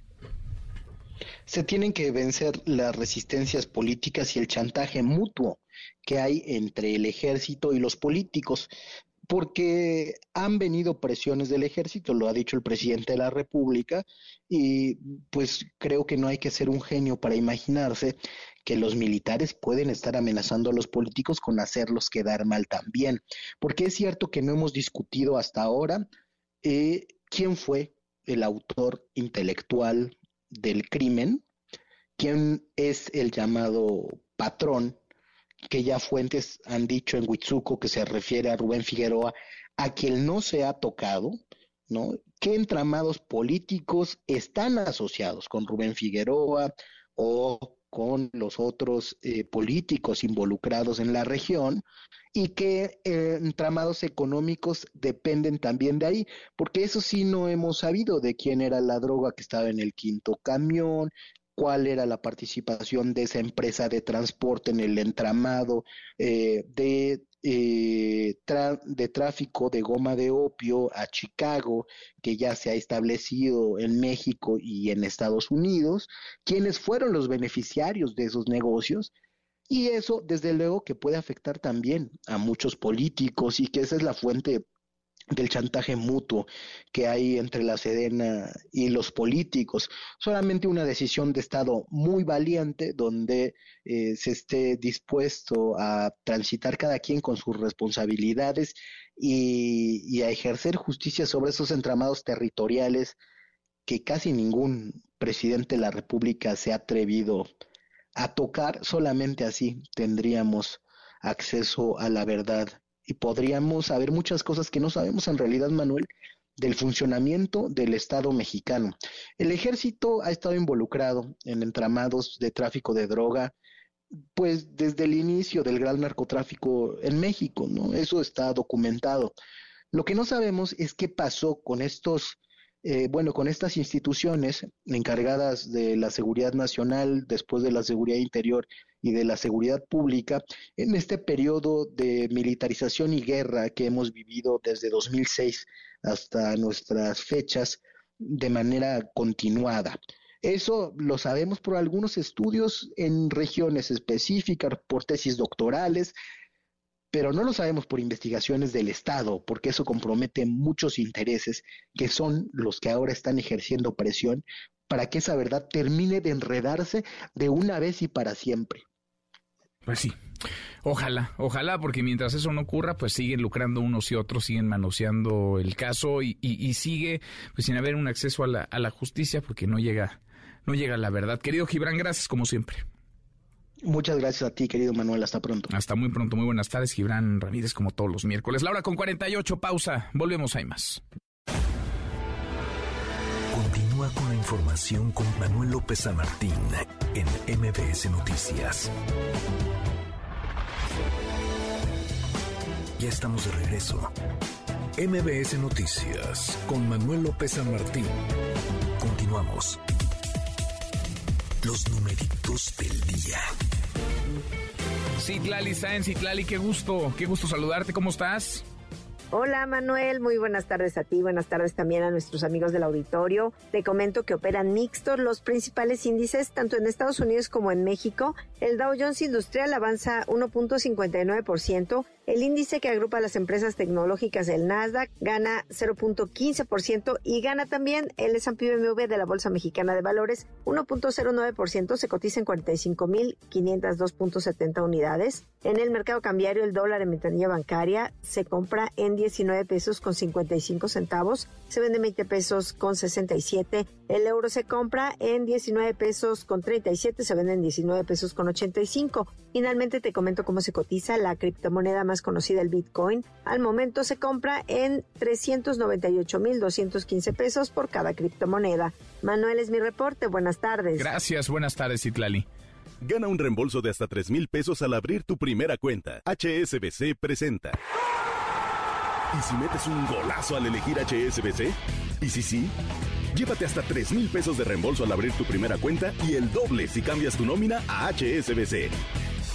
Se tienen que vencer las resistencias políticas y el chantaje mutuo que hay entre el ejército y los políticos, porque han venido presiones del ejército, lo ha dicho el presidente de la República, y pues creo que no hay que ser un genio para imaginarse que los militares pueden estar amenazando a los políticos con hacerlos quedar mal también, porque es cierto que no hemos discutido hasta ahora eh, quién fue el autor intelectual del crimen, quién es el llamado patrón que ya fuentes han dicho en Huitzuco que se refiere a Rubén Figueroa, a quien no se ha tocado, ¿no? ¿Qué entramados políticos están asociados con Rubén Figueroa o con los otros eh, políticos involucrados en la región y qué eh, entramados económicos dependen también de ahí, porque eso sí no hemos sabido de quién era la droga que estaba en el quinto camión, cuál era la participación de esa empresa de transporte en el entramado eh, de, eh, de tráfico de goma de opio a Chicago, que ya se ha establecido en México y en Estados Unidos, quiénes fueron los beneficiarios de esos negocios. Y eso, desde luego, que puede afectar también a muchos políticos y que esa es la fuente del chantaje mutuo que hay entre la Sedena y los políticos. Solamente una decisión de Estado muy valiente donde eh, se esté dispuesto a transitar cada quien con sus responsabilidades y, y a ejercer justicia sobre esos entramados territoriales que casi ningún presidente de la República se ha atrevido a tocar. Solamente así tendríamos acceso a la verdad y podríamos saber muchas cosas que no sabemos en realidad, Manuel, del funcionamiento del Estado mexicano. El ejército ha estado involucrado en entramados de tráfico de droga, pues desde el inicio del gran narcotráfico en México, ¿no? Eso está documentado. Lo que no sabemos es qué pasó con estos, eh, bueno, con estas instituciones encargadas de la seguridad nacional, después de la seguridad interior y de la seguridad pública en este periodo de militarización y guerra que hemos vivido desde 2006 hasta nuestras fechas de manera continuada. Eso lo sabemos por algunos estudios en regiones específicas, por tesis doctorales, pero no lo sabemos por investigaciones del Estado, porque eso compromete muchos intereses que son los que ahora están ejerciendo presión para que esa verdad termine de enredarse de una vez y para siempre. Pues sí. Ojalá, ojalá, porque mientras eso no ocurra, pues siguen lucrando unos y otros, siguen manoseando el caso y, sigue pues sin haber un acceso a la, a la justicia porque no llega, no llega la verdad. Querido Gibran, gracias como siempre. Muchas gracias a ti, querido Manuel. Hasta pronto. Hasta muy pronto. Muy buenas tardes, Gibran Ramírez, como todos los miércoles. Laura con 48, pausa. Volvemos, hay más. Con la información con Manuel López San Martín en MBS Noticias. Ya estamos de regreso. MBS Noticias con Manuel López San Martín. Continuamos. Los numeritos del día. Citlali Sáenz, Citlali, qué gusto, qué gusto saludarte, ¿cómo estás? Hola Manuel, muy buenas tardes a ti, buenas tardes también a nuestros amigos del auditorio. Te comento que operan mixtos los principales índices tanto en Estados Unidos como en México. El Dow Jones Industrial avanza 1.59%, El índice que agrupa las empresas tecnológicas del Nasdaq gana 0.15% y gana también el S&P BMW de la Bolsa Mexicana de Valores 1.09%, se cotiza en 45.502.70 unidades. En el mercado cambiario el dólar en ventanilla bancaria se compra en 19 pesos con 55 centavos, se vende 20 pesos con 67, el euro se compra en 19 pesos con 37, se vende en 19 pesos con 85. Finalmente te comento cómo se cotiza la criptomoneda más conocida, el Bitcoin. Al momento se compra en 398.215 pesos por cada criptomoneda. Manuel es mi reporte. Buenas tardes. Gracias. Buenas tardes, Itlali. Gana un reembolso de hasta 3 mil pesos al abrir tu primera cuenta. HSBC presenta. ¿Y si metes un golazo al elegir HSBC? ¿Y si sí? Llévate hasta 3 mil pesos de reembolso al abrir tu primera cuenta y el doble si cambias tu nómina a HSBC.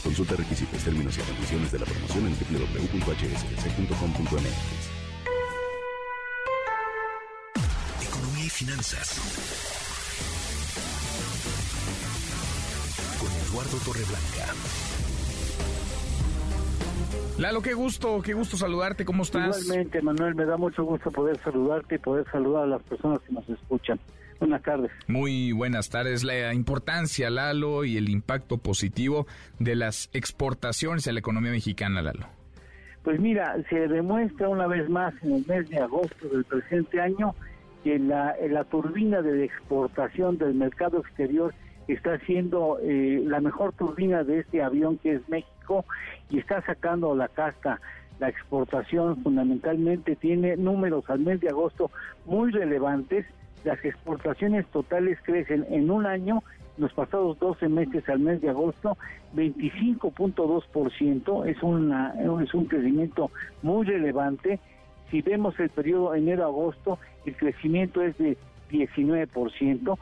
Consulta requisitos, términos y condiciones de la promoción en www.hsbc.com.mx. Economía y finanzas. Con Eduardo Torreblanca. Lalo, qué gusto, qué gusto saludarte, ¿cómo estás? Igualmente, Manuel, me da mucho gusto poder saludarte y poder saludar a las personas que nos escuchan. Buenas tardes. Muy buenas tardes. La importancia, Lalo, y el impacto positivo de las exportaciones en la economía mexicana, Lalo. Pues mira, se demuestra una vez más en el mes de agosto del presente año que la, la turbina de exportación del mercado exterior está siendo eh, la mejor turbina de este avión que es México y está sacando la casta. La exportación fundamentalmente tiene números al mes de agosto muy relevantes. Las exportaciones totales crecen en un año, los pasados 12 meses al mes de agosto, 25.2%, es, una, es un crecimiento muy relevante. Si vemos el periodo enero-agosto, el crecimiento es de 19%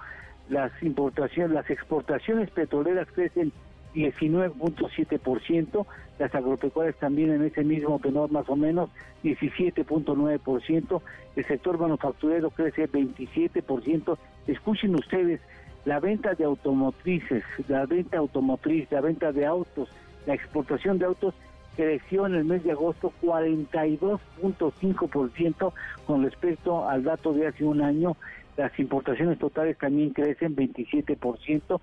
las importaciones, las exportaciones petroleras crecen 19.7%, las agropecuarias también en ese mismo tenor más o menos 17.9%, el sector manufacturero crece 27%. Escuchen ustedes, la venta de automotrices, la venta automotriz, la venta de autos, la exportación de autos creció en el mes de agosto 42.5% con respecto al dato de hace un año las importaciones totales también crecen 27%,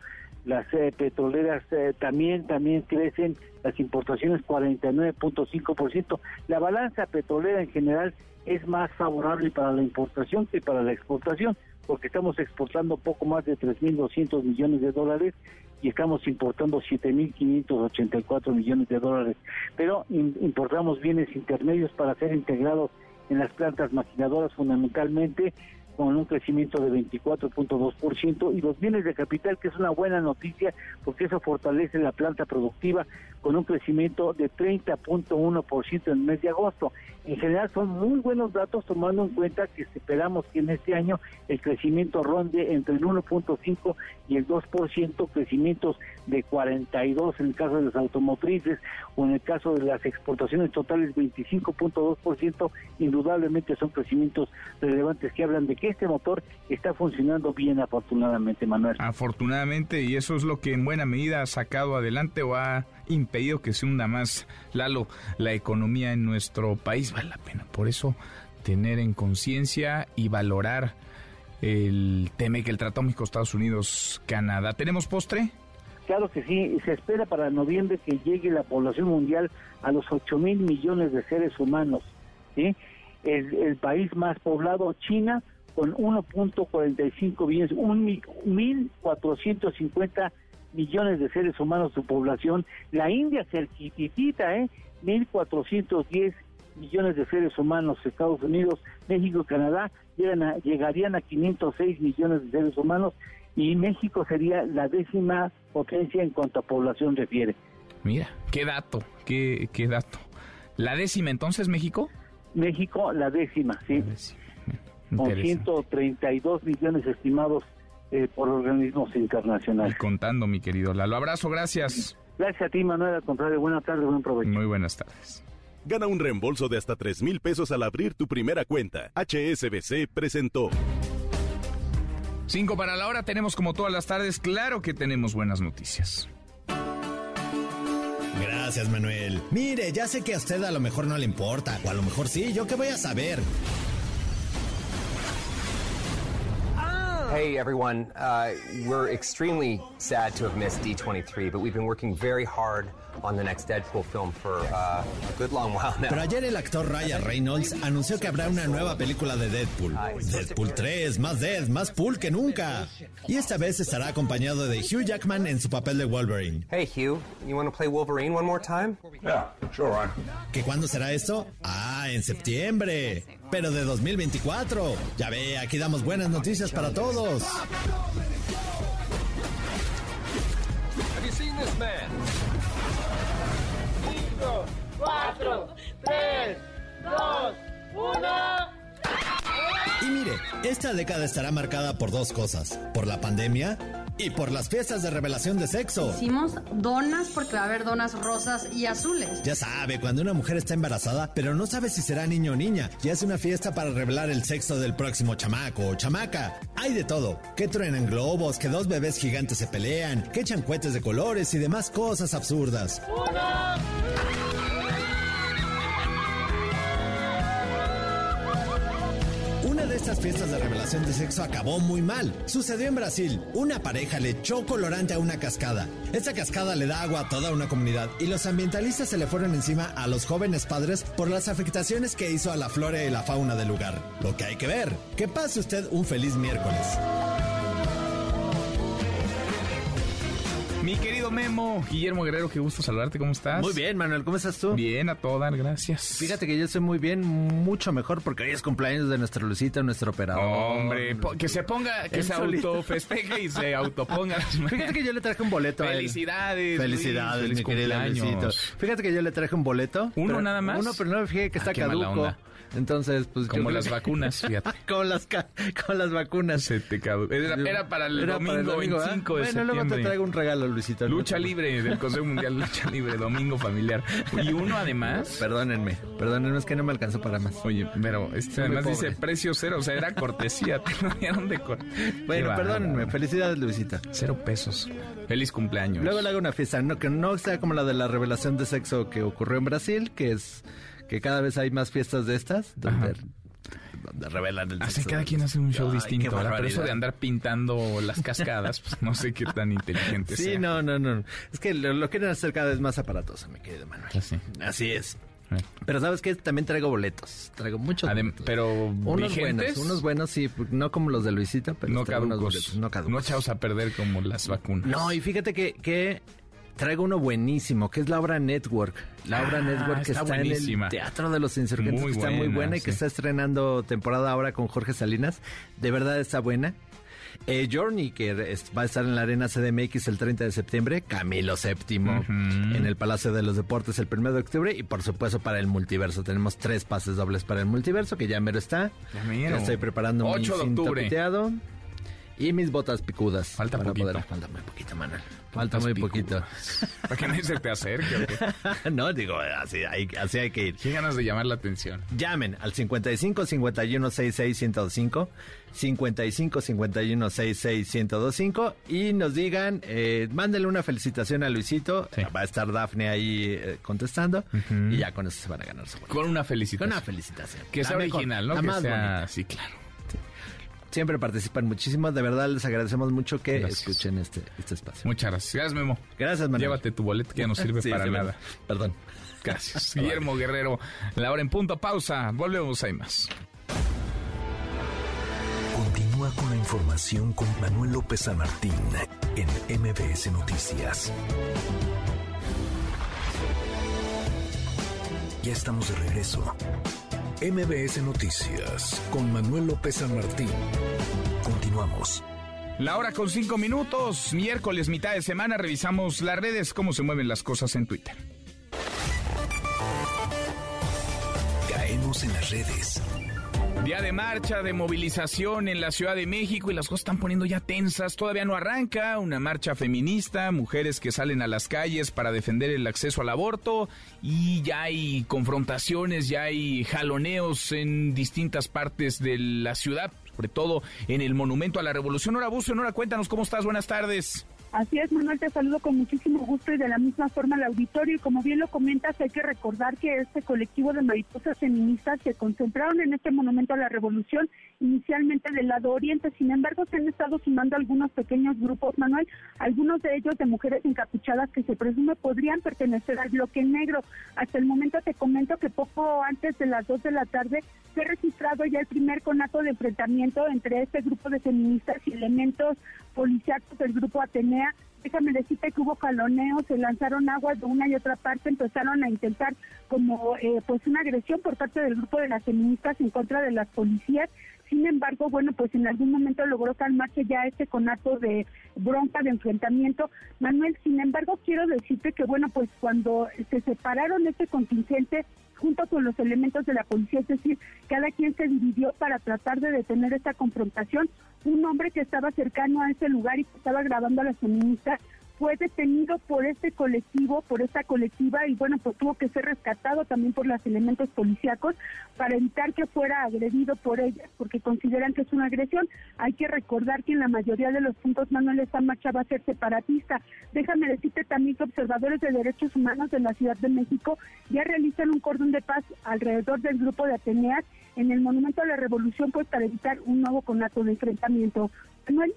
las eh, petroleras eh, también también crecen, las importaciones 49.5%. La balanza petrolera en general es más favorable para la importación que para la exportación, porque estamos exportando poco más de 3.200 millones de dólares y estamos importando 7.584 millones de dólares. Pero importamos bienes intermedios para ser integrados en las plantas maquinadoras fundamentalmente con un crecimiento de 24.2% y los bienes de capital, que es una buena noticia porque eso fortalece la planta productiva con un crecimiento de 30.1% en el mes de agosto. En general son muy buenos datos tomando en cuenta que esperamos que en este año el crecimiento ronde entre el 1.5 y el 2%, crecimientos de 42 en el caso de las automotrices o en el caso de las exportaciones totales 25.2%, indudablemente son crecimientos relevantes que hablan de que este motor está funcionando bien afortunadamente, Manuel. Afortunadamente, y eso es lo que en buena medida ha sacado adelante o ha impedido que se hunda más, Lalo, la economía en nuestro país. Vale la pena, por eso tener en conciencia y valorar el tema que el Tratado México-Estados Unidos-Canadá. ¿Tenemos postre? Claro que sí, se espera para noviembre que llegue la población mundial a los 8 mil millones de seres humanos. ¿sí? El, el país más poblado, China, con 1.45 billones, 1.450 millones de seres humanos su población. La India cerquitita, ¿eh? 1.410 millones de seres humanos. Estados Unidos, México, Canadá llegan llegarían a 506 millones de seres humanos y México sería la décima potencia en cuanto a población refiere. Mira, qué dato, qué, qué dato. ¿La décima entonces México? México, la décima, sí con 132 millones estimados eh, por organismos internacionales. Y contando, mi querido Lalo. Abrazo, gracias. Gracias a ti, Manuel. Al contrario, buenas tardes, buen provecho. Muy buenas tardes. Gana un reembolso de hasta 3 mil pesos al abrir tu primera cuenta. HSBC presentó. Cinco para la hora, tenemos como todas las tardes, claro que tenemos buenas noticias. Gracias, Manuel. Mire, ya sé que a usted a lo mejor no le importa, o a lo mejor sí, yo qué voy a saber. Hey everyone, uh, we're extremely sad to have missed D23, but we've been working very hard on the next Deadpool film for uh, a good long while now. Pero ayer el actor Ryan Reynolds anunció que habrá una nueva película de Deadpool. Deadpool 3, más Dead, más Pool que nunca. Y esta vez estará acompañado de Hugh Jackman en su papel de Wolverine. Hey Hugh, you want to play Wolverine one more time? Yeah, sure, Ryan. ¿Que cuándo será esto? Ah, en septiembre. Pero de 2024. Ya ve, aquí damos buenas noticias para todos. Have you seen this man? 5, 4, 3, 2, 1. Y mire, esta década estará marcada por dos cosas, por la pandemia y por las fiestas de revelación de sexo. Hicimos donas porque va a haber donas rosas y azules. Ya sabe, cuando una mujer está embarazada, pero no sabe si será niño o niña, y hace una fiesta para revelar el sexo del próximo chamaco o chamaca. Hay de todo, que truenan globos, que dos bebés gigantes se pelean, que echan cohetes de colores y demás cosas absurdas. Una de estas fiestas de revelación de sexo acabó muy mal. Sucedió en Brasil. Una pareja le echó colorante a una cascada. Esta cascada le da agua a toda una comunidad y los ambientalistas se le fueron encima a los jóvenes padres por las afectaciones que hizo a la flora y la fauna del lugar. Lo que hay que ver. Que pase usted un feliz miércoles. Mi querido Memo, Guillermo Guerrero, qué gusto saludarte, ¿cómo estás? Muy bien, Manuel, ¿cómo estás tú? Bien, a todas, gracias. Fíjate que yo estoy muy bien, mucho mejor porque hoy es cumpleaños de nuestra Lucita, nuestro operador. Hombre, que se ponga, que se autofesteje y se autoponga. Fíjate que yo le traje un boleto a él. Felicidades. Felicidades, mi cumpleaños. Fíjate que yo le traje un boleto. ¿Uno pero- nada más? Uno, pero no me fijé que Ah, está caduco. Entonces, pues Como las que- vacunas, fíjate. como las ca- con las vacunas. Se te. Era, era para el Era domingo, para el domingo, ¿verdad? 25 de Bueno, septiembre. luego te traigo un regalo, Luisito. Lucha libre del Consejo Mundial Lucha Libre, domingo familiar. Y uno además. Perdónenme, perdónenme, es que no me alcanzó para más. Oye, pero este además dice precio cero, o sea, era cortesía, te lo dieron de cor- Bueno, perdónenme, felicidades, Luisita. Cero pesos. Feliz cumpleaños. Luego le hago una fiesta, no, que no sea como la de la revelación de sexo que ocurrió en Brasil, que es que cada vez hay más fiestas de estas, donde, donde revelan el Así sexo. cada quien hace un show Ay, distinto. Pero eso de andar pintando las cascadas, pues no sé qué tan inteligente Sí, sea. no, no, no. Es que lo, lo quieren hacer cada vez más aparatoso, mi querido Manuel. Así. Así es. Pero ¿sabes qué? También traigo boletos. Traigo muchos Adem- boletos. pero Unos vigentes. buenos, unos buenos, sí. No como los de Luisita, pero no traigo unos caducos. boletos, no caducos. No echados a perder como las vacunas. No, y fíjate que, que traigo uno buenísimo, que es la obra Network. La obra Ah, Network que está está, en el Teatro de los Insurgentes, Muy que está muy buena, y sí. que está estrenando temporada ahora con Jorge Salinas. De verdad está buena. Eh, Journey, que es- va a estar en la Arena CDMX el 30 de septiembre. Camilo VII en el Palacio de los Deportes el 1 de octubre. Y por supuesto para el multiverso. Tenemos tres pases dobles para el multiverso, que ya mero está. Ya mero. estoy preparando 8 de mi cinto octubre. piteado y mis botas picudas. Falta para poquito. poder- falta muy poquito, Manuel. Falta muy poquito. Para que nadie se te acerque. ¿o qué? no, digo, así hay, así hay que ir. Qué ganas de llamar la atención. Llamen al 55 51 66 1025 55 51 66 1025 y nos digan, eh, mándenle una felicitación a Luisito. Va a estar Dafne ahí eh, contestando y ya con eso se van a ganar su boleto. Con una felicitación. Con una felicitación. Que sea original, ¿no? la que más sea... bonita. Sí, claro. Siempre participan muchísimo. De verdad, les agradecemos mucho que Gracias. escuchen este, este espacio. Muchas gracias. Gracias, Memo. Gracias, Manuel. Llévate tu boleto que ya no sirve Sí, para sí, nada. Perdón. Gracias. Guillermo Guerrero, la hora en punto. Pausa. Volvemos, hay más. Continúa con la información con Manuel López San Martín en MBS Noticias. Ya estamos de regreso. MBS Noticias con Manuel López San Martín. Continuamos. La hora con cinco minutos, miércoles, mitad de semana, revisamos las redes, cómo se mueven las cosas en Twitter. Caemos en las redes. Día de marcha, de movilización en la Ciudad de México y las cosas están poniendo ya tensas. Todavía no arranca una marcha feminista, mujeres que salen a las calles para defender el acceso al aborto y ya hay confrontaciones, ya hay jaloneos en distintas partes de la ciudad, sobre todo en el Monumento a la Revolución. Hora Bucio, Nora, cuéntanos cómo estás. Buenas tardes. Así es, Manuel, te saludo con muchísimo gusto y de la misma forma al auditorio. Y como bien lo comentas, hay que recordar que este colectivo de mariposas feministas se concentraron en este monumento a la revolución, inicialmente del lado oriente. Sin embargo, se han estado sumando algunos pequeños grupos, Manuel, algunos de ellos de mujeres encapuchadas que se presume podrían pertenecer al bloque negro. Hasta el momento te comento que poco antes de las dos de la tarde se ha registrado ya el primer conato de enfrentamiento entre este grupo de feministas y elementos policíacos del grupo Atenea. Déjame decirte que hubo caloneos, se lanzaron aguas de una y otra parte, empezaron a intentar como eh, pues una agresión por parte del grupo de las feministas en contra de las policías. Sin embargo, bueno, pues en algún momento logró calmarse ya este conato de bronca, de enfrentamiento. Manuel, sin embargo, quiero decirte que, bueno, pues cuando se separaron este contingente, junto con los elementos de la policía, es decir, cada quien se dividió para tratar de detener esta confrontación. Un hombre que estaba cercano a ese lugar y que estaba grabando a las feministas fue detenido por este colectivo, por esta colectiva y bueno, pues tuvo que ser rescatado también por los elementos policíacos para evitar que fuera agredido por ellas, porque consideran que es una agresión. Hay que recordar que en la mayoría de los puntos, Manuel, esta marcha va a ser separatista. Déjame decirte también que observadores de derechos humanos de la Ciudad de México ya realizan un cordón de paz alrededor del grupo de Ateneas en el Monumento a la Revolución, pues para evitar un nuevo conato de enfrentamiento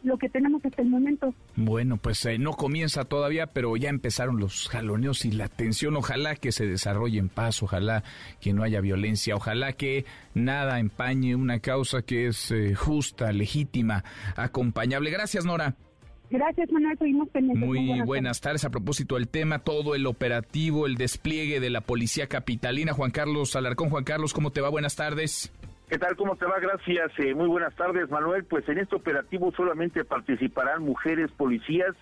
lo que tenemos hasta el momento. Bueno, pues eh, no comienza todavía, pero ya empezaron los jaloneos y la tensión. Ojalá que se desarrolle en paz, ojalá que no haya violencia, ojalá que nada empañe una causa que es eh, justa, legítima, acompañable. Gracias, Nora. Gracias, Manuel. Seguimos pendientes. Muy, buenas, buenas tardes. A propósito del tema, todo el operativo, el despliegue de la Policía Capitalina. Juan Carlos Alarcón. Juan Carlos, ¿cómo te va? Buenas tardes. ¿Qué tal? ¿Cómo te va? Gracias. Eh, muy buenas tardes, Manuel. Pues en este operativo solamente participarán mujeres policías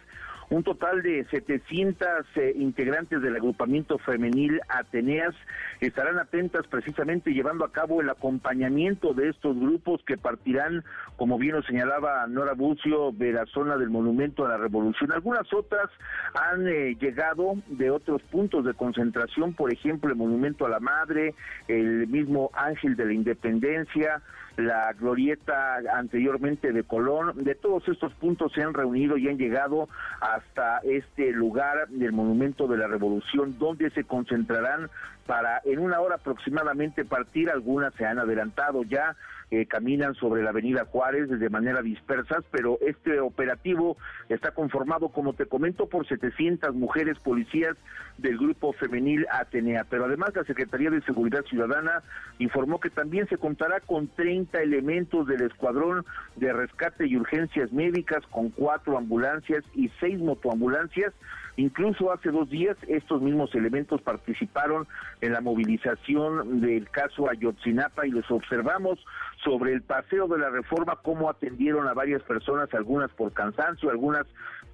un total de 700 eh, integrantes del agrupamiento femenil Ateneas estarán atentas precisamente llevando a cabo el acompañamiento de estos grupos que partirán, como bien lo señalaba Nora Bucio, de la zona del Monumento a la Revolución. Algunas otras han eh, llegado de otros puntos de concentración, por ejemplo, el Monumento a la Madre, el mismo Ángel de la Independencia, la glorieta anteriormente de Colón, de todos estos puntos se han reunido y han llegado hasta este lugar del Monumento de la Revolución, donde se concentrarán para en una hora aproximadamente partir, algunas se han adelantado ya, eh, caminan sobre la avenida Juárez de manera dispersas, pero este operativo está conformado, como te comento, por 700 mujeres policías del grupo femenil Atenea. Pero además la Secretaría de Seguridad Ciudadana informó que también se contará con 30 elementos del Escuadrón de Rescate y Urgencias Médicas, con cuatro ambulancias y seis motoambulancias Incluso hace dos días estos mismos elementos participaron en la movilización del caso Ayotzinapa y los observamos sobre el paseo de la reforma, cómo atendieron a varias personas, algunas por cansancio, algunas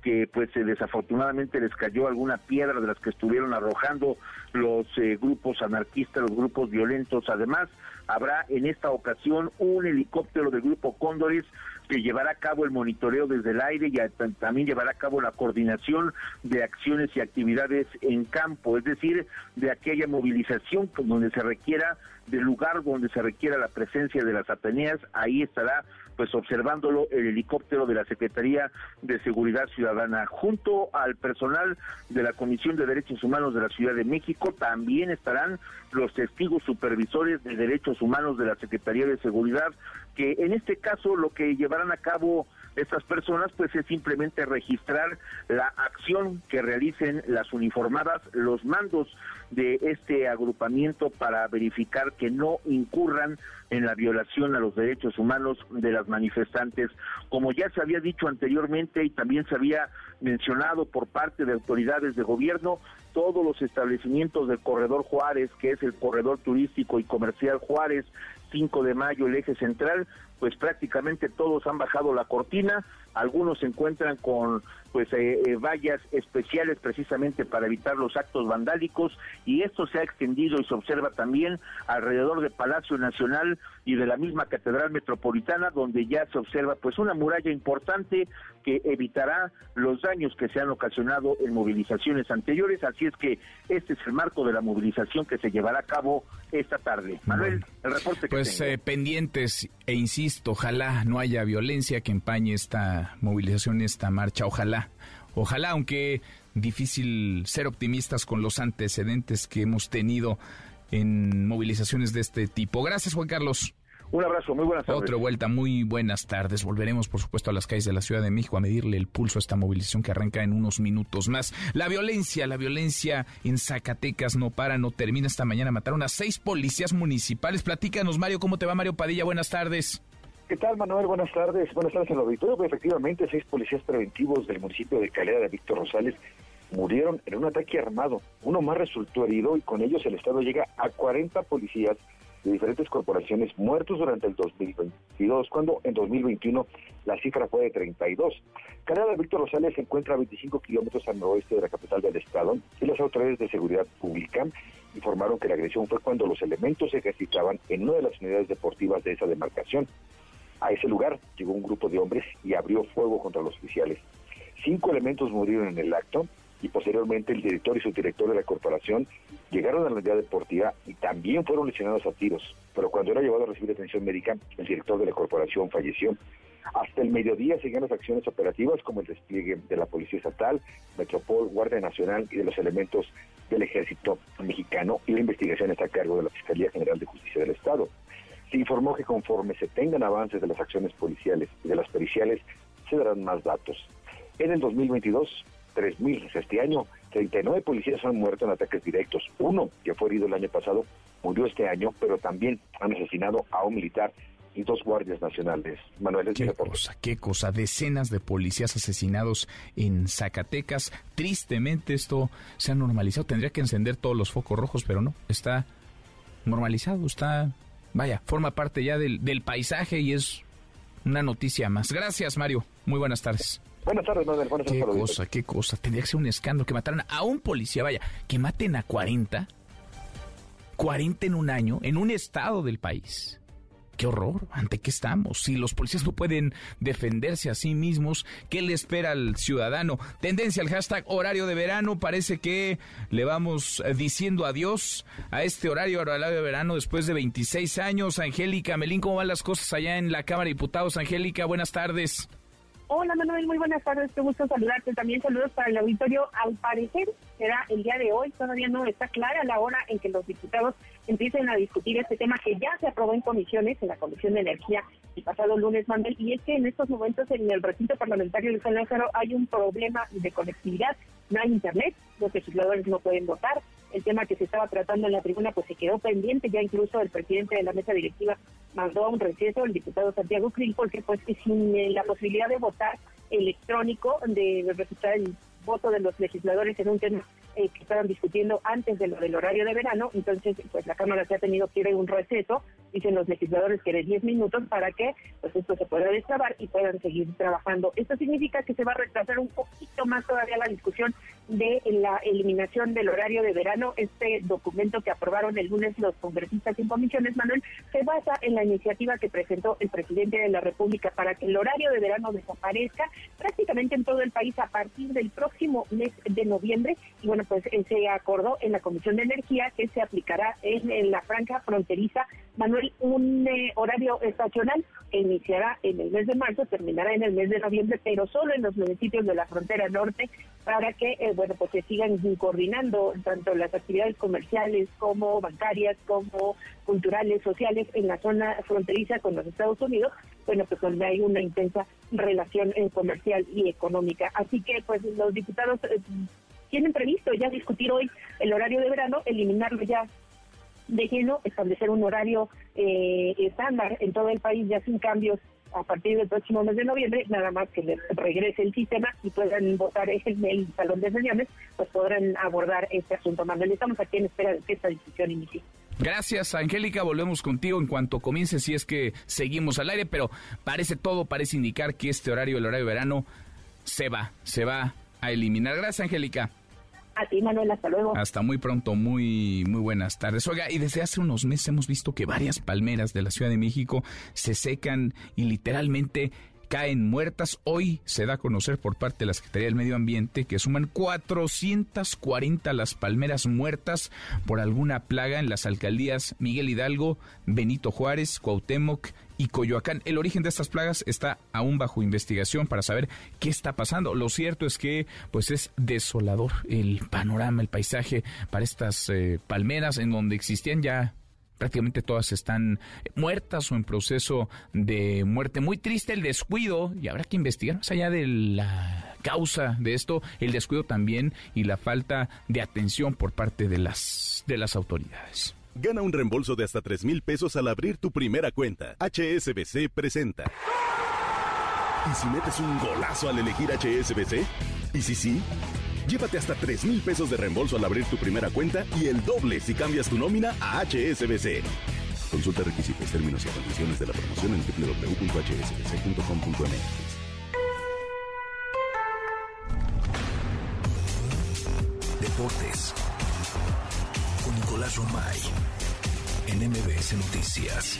que pues desafortunadamente les cayó alguna piedra de las que estuvieron arrojando los eh, grupos anarquistas, los grupos violentos. Además, habrá en esta ocasión un helicóptero del grupo Cóndores que llevará a cabo el monitoreo desde el aire y también llevará a cabo la coordinación de acciones y actividades en campo, es decir, de aquella movilización donde se requiera, del lugar donde se requiera la presencia de las Ateneas, ahí estará pues observándolo el helicóptero de la Secretaría de Seguridad Ciudadana. Junto al personal de la Comisión de Derechos Humanos de la Ciudad de México también estarán los testigos supervisores de derechos humanos de la Secretaría de Seguridad, que en este caso lo que llevarán a cabo estas personas pues es simplemente registrar la acción que realicen las uniformadas, los mandos de este agrupamiento para verificar que no incurran en la violación a los derechos humanos de las manifestantes. Como ya se había dicho anteriormente y también se había mencionado por parte de autoridades de gobierno, todos los establecimientos del corredor Juárez, que es el corredor turístico y comercial Juárez, 5 de mayo, el eje central, pues prácticamente todos han bajado la cortina, algunos se encuentran con pues eh, eh, vallas especiales precisamente para evitar los actos vandálicos y esto se ha extendido y se observa también alrededor del Palacio Nacional y de la misma Catedral Metropolitana donde ya se observa pues una muralla importante que evitará los daños que se han ocasionado en movilizaciones anteriores, así es que este es el marco de la movilización que se llevará a cabo esta tarde. Manuel, el reporte que Pues eh, pendientes e insisto, ojalá no haya violencia que empañe esta movilización, esta marcha, ojalá Ojalá, aunque difícil ser optimistas con los antecedentes que hemos tenido en movilizaciones de este tipo. Gracias, Juan Carlos. Un abrazo, muy buenas tardes. Otra vuelta, muy buenas tardes. Volveremos, por supuesto, a las calles de la Ciudad de México a medirle el pulso a esta movilización que arranca en unos minutos más. La violencia, la violencia en Zacatecas no para, no termina. Esta mañana mataron a seis policías municipales. Platícanos, Mario, ¿cómo te va, Mario Padilla? Buenas tardes. ¿Qué tal, Manuel? Buenas tardes. Buenas tardes al auditorio. Pues, efectivamente, seis policías preventivos del municipio de Calera de Víctor Rosales murieron en un ataque armado. Uno más resultó herido y con ellos el Estado llega a 40 policías de diferentes corporaciones muertos durante el 2022, cuando en 2021 la cifra fue de 32. Calera de Víctor Rosales se encuentra a 25 kilómetros al noroeste de la capital del estado y las autoridades de seguridad pública informaron que la agresión fue cuando los elementos se ejercitaban en una de las unidades deportivas de esa demarcación. A ese lugar llegó un grupo de hombres y abrió fuego contra los oficiales. Cinco elementos murieron en el acto y posteriormente el director y su director de la corporación llegaron a la unidad deportiva y también fueron lesionados a tiros. Pero cuando era llevado a recibir atención médica, el director de la corporación falleció. Hasta el mediodía seguían las acciones operativas como el despliegue de la Policía Estatal, Metropol, Guardia Nacional y de los elementos del Ejército Mexicano y la investigación está a cargo de la Fiscalía General de Justicia del Estado. Se informó que conforme se tengan avances de las acciones policiales y de las periciales, se darán más datos. En el 2022, 3.000 este año, 39 policías han muerto en ataques directos. Uno, que fue herido el año pasado, murió este año, pero también han asesinado a un militar y dos guardias nacionales. Manuel, qué cosa, qué cosa. Decenas de policías asesinados en Zacatecas. Tristemente esto se ha normalizado. Tendría que encender todos los focos rojos, pero no. Está normalizado, está... Vaya, forma parte ya del, del paisaje y es una noticia más. Gracias, Mario. Muy buenas tardes. Buenas tardes, Manuel. Buenas qué cosa, qué cosa. Tendría que ser un escándalo que mataran a un policía. Vaya, que maten a 40. 40 en un año, en un estado del país. Qué horror, ¿ante qué estamos? Si los policías no pueden defenderse a sí mismos, ¿qué le espera al ciudadano? Tendencia al hashtag horario de verano, parece que le vamos eh, diciendo adiós a este horario, horario de verano después de 26 años. Angélica Melín, ¿cómo van las cosas allá en la Cámara de Diputados? Angélica, buenas tardes. Hola Manuel, muy buenas tardes, qué gusto saludarte. También saludos para el auditorio. Al parecer será el día de hoy, todavía no está clara la hora en que los diputados empiecen a discutir este tema que ya se aprobó en comisiones, en la Comisión de Energía el pasado lunes, Manuel, y es que en estos momentos en el recinto parlamentario de San Lázaro hay un problema de conectividad, no hay internet, los legisladores no pueden votar, el tema que se estaba tratando en la tribuna pues se quedó pendiente, ya incluso el presidente de la mesa directiva mandó a un receso el diputado Santiago Krill porque pues sin eh, la posibilidad de votar electrónico, de registrar el voto de los legisladores en un tema eh, que estaban discutiendo antes de lo del horario de verano, entonces pues la Cámara se ha tenido que ir un receso, dicen los legisladores que de 10 minutos para que pues esto se pueda destrabar y puedan seguir trabajando. Esto significa que se va a retrasar un poquito más todavía la discusión de la eliminación del horario de verano. Este documento que aprobaron el lunes los congresistas en comisiones, Manuel, se basa en la iniciativa que presentó el presidente de la República para que el horario de verano desaparezca prácticamente en todo el país a partir del próximo mes de noviembre. Y bueno, pues eh, se acordó en la Comisión de Energía que se aplicará en, la franja fronteriza, Manuel, un eh, horario estacional iniciará en el mes de marzo, terminará en el mes de noviembre, pero solo en los municipios de la frontera norte para que, eh, bueno, pues se sigan coordinando tanto las actividades comerciales como bancarias, como culturales, sociales en la zona fronteriza con los Estados Unidos, bueno, pues donde hay una intensa relación comercial y económica. Así que, pues los diputados tienen previsto ya discutir hoy el horario de verano, eliminarlo ya de lleno, establecer un horario eh, estándar en todo el país ya sin cambios a partir del próximo mes de noviembre, nada más que les regrese el sistema y puedan votar en el salón de sesiones, pues podrán abordar este asunto. Manuel, estamos aquí en espera de que esta discusión inicie. Gracias, Angélica. Volvemos contigo en cuanto comience, si es que seguimos al aire, pero parece todo, parece indicar que este horario, el horario de verano, se va, se va a eliminar. Gracias, Angélica. A ti, Manuel, hasta luego. Hasta muy pronto, muy, muy buenas tardes. Oiga, y desde hace unos meses hemos visto que varias palmeras de la Ciudad de México se secan y literalmente caen muertas. Hoy se da a conocer por parte de la Secretaría del Medio Ambiente que suman 440 las palmeras muertas por alguna plaga en las alcaldías Miguel Hidalgo, Benito Juárez, Cuauhtémoc y Coyoacán. El origen de estas plagas está aún bajo investigación para saber qué está pasando. Lo cierto es que pues es desolador el panorama, el paisaje para estas eh, palmeras en donde existían ya prácticamente todas están muertas o en proceso de muerte. Muy triste el descuido y habrá que investigar más allá de la causa de esto, el descuido también y la falta de atención por parte de las, de las autoridades. Gana un reembolso de hasta 3 mil pesos al abrir tu primera cuenta. HSBC presenta. ¿Y si metes un golazo al elegir HSBC? ¿Y si sí? Llévate hasta 3 mil pesos de reembolso al abrir tu primera cuenta y el doble si cambias tu nómina a HSBC. Consulta requisitos, términos y condiciones de la promoción en www.hsbc.com.mx. Deportes. Nicolás Romay. En MBS Noticias.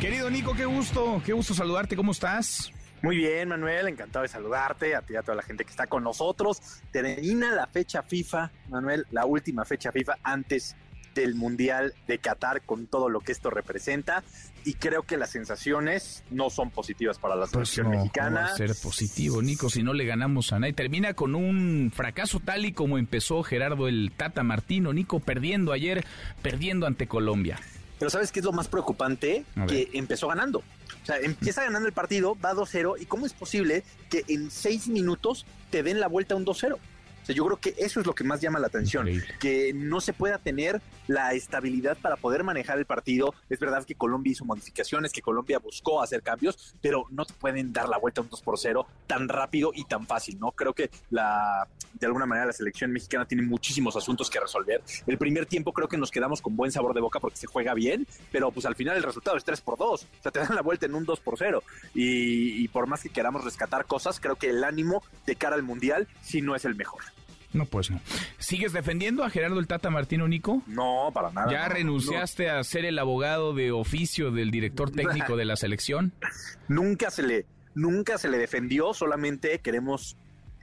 Querido Nico, qué gusto, qué gusto saludarte, ¿cómo estás? Muy bien, Manuel, encantado de saludarte, a ti y a toda la gente que está con nosotros. Termina la fecha FIFA, Manuel, la última fecha FIFA antes del Mundial de Qatar con todo lo que esto representa y creo que las sensaciones no son positivas para la Pues selección no, mexicana. no va a ser positivo, Nico, si no le ganamos a nadie. Termina con un fracaso tal y como empezó Gerardo el Tata Martino, Nico perdiendo ayer, perdiendo ante Colombia. Pero ¿sabes qué es lo más preocupante? Que empezó ganando. O sea, empieza ganando el partido, va 2-0 y ¿cómo es posible que en seis minutos te den la vuelta a un 2-0? Sea, yo creo que eso es lo que más llama la atención, que no se pueda tener la estabilidad para poder manejar el partido. Es verdad que Colombia hizo modificaciones, que Colombia buscó hacer cambios, pero no te pueden dar la vuelta un 2 por 0 tan rápido y tan fácil, ¿no? Creo que la de alguna manera la selección mexicana tiene muchísimos asuntos que resolver. El primer tiempo creo que nos quedamos con buen sabor de boca porque se juega bien, pero pues al final el resultado es 3 por 2. O sea, te dan la vuelta en un 2 por 0. Y, y por más que queramos rescatar cosas, creo que el ánimo de cara al Mundial sí no es el mejor. No, pues no. ¿Sigues defendiendo a Gerardo el Tata Martino, Nico? No, para nada. ¿Ya no, renunciaste a ser el abogado de oficio del director técnico de la selección? Nunca se le, nunca se le defendió, solamente queremos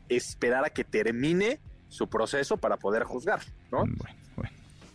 esperar a que termine su proceso para poder juzgar, ¿no?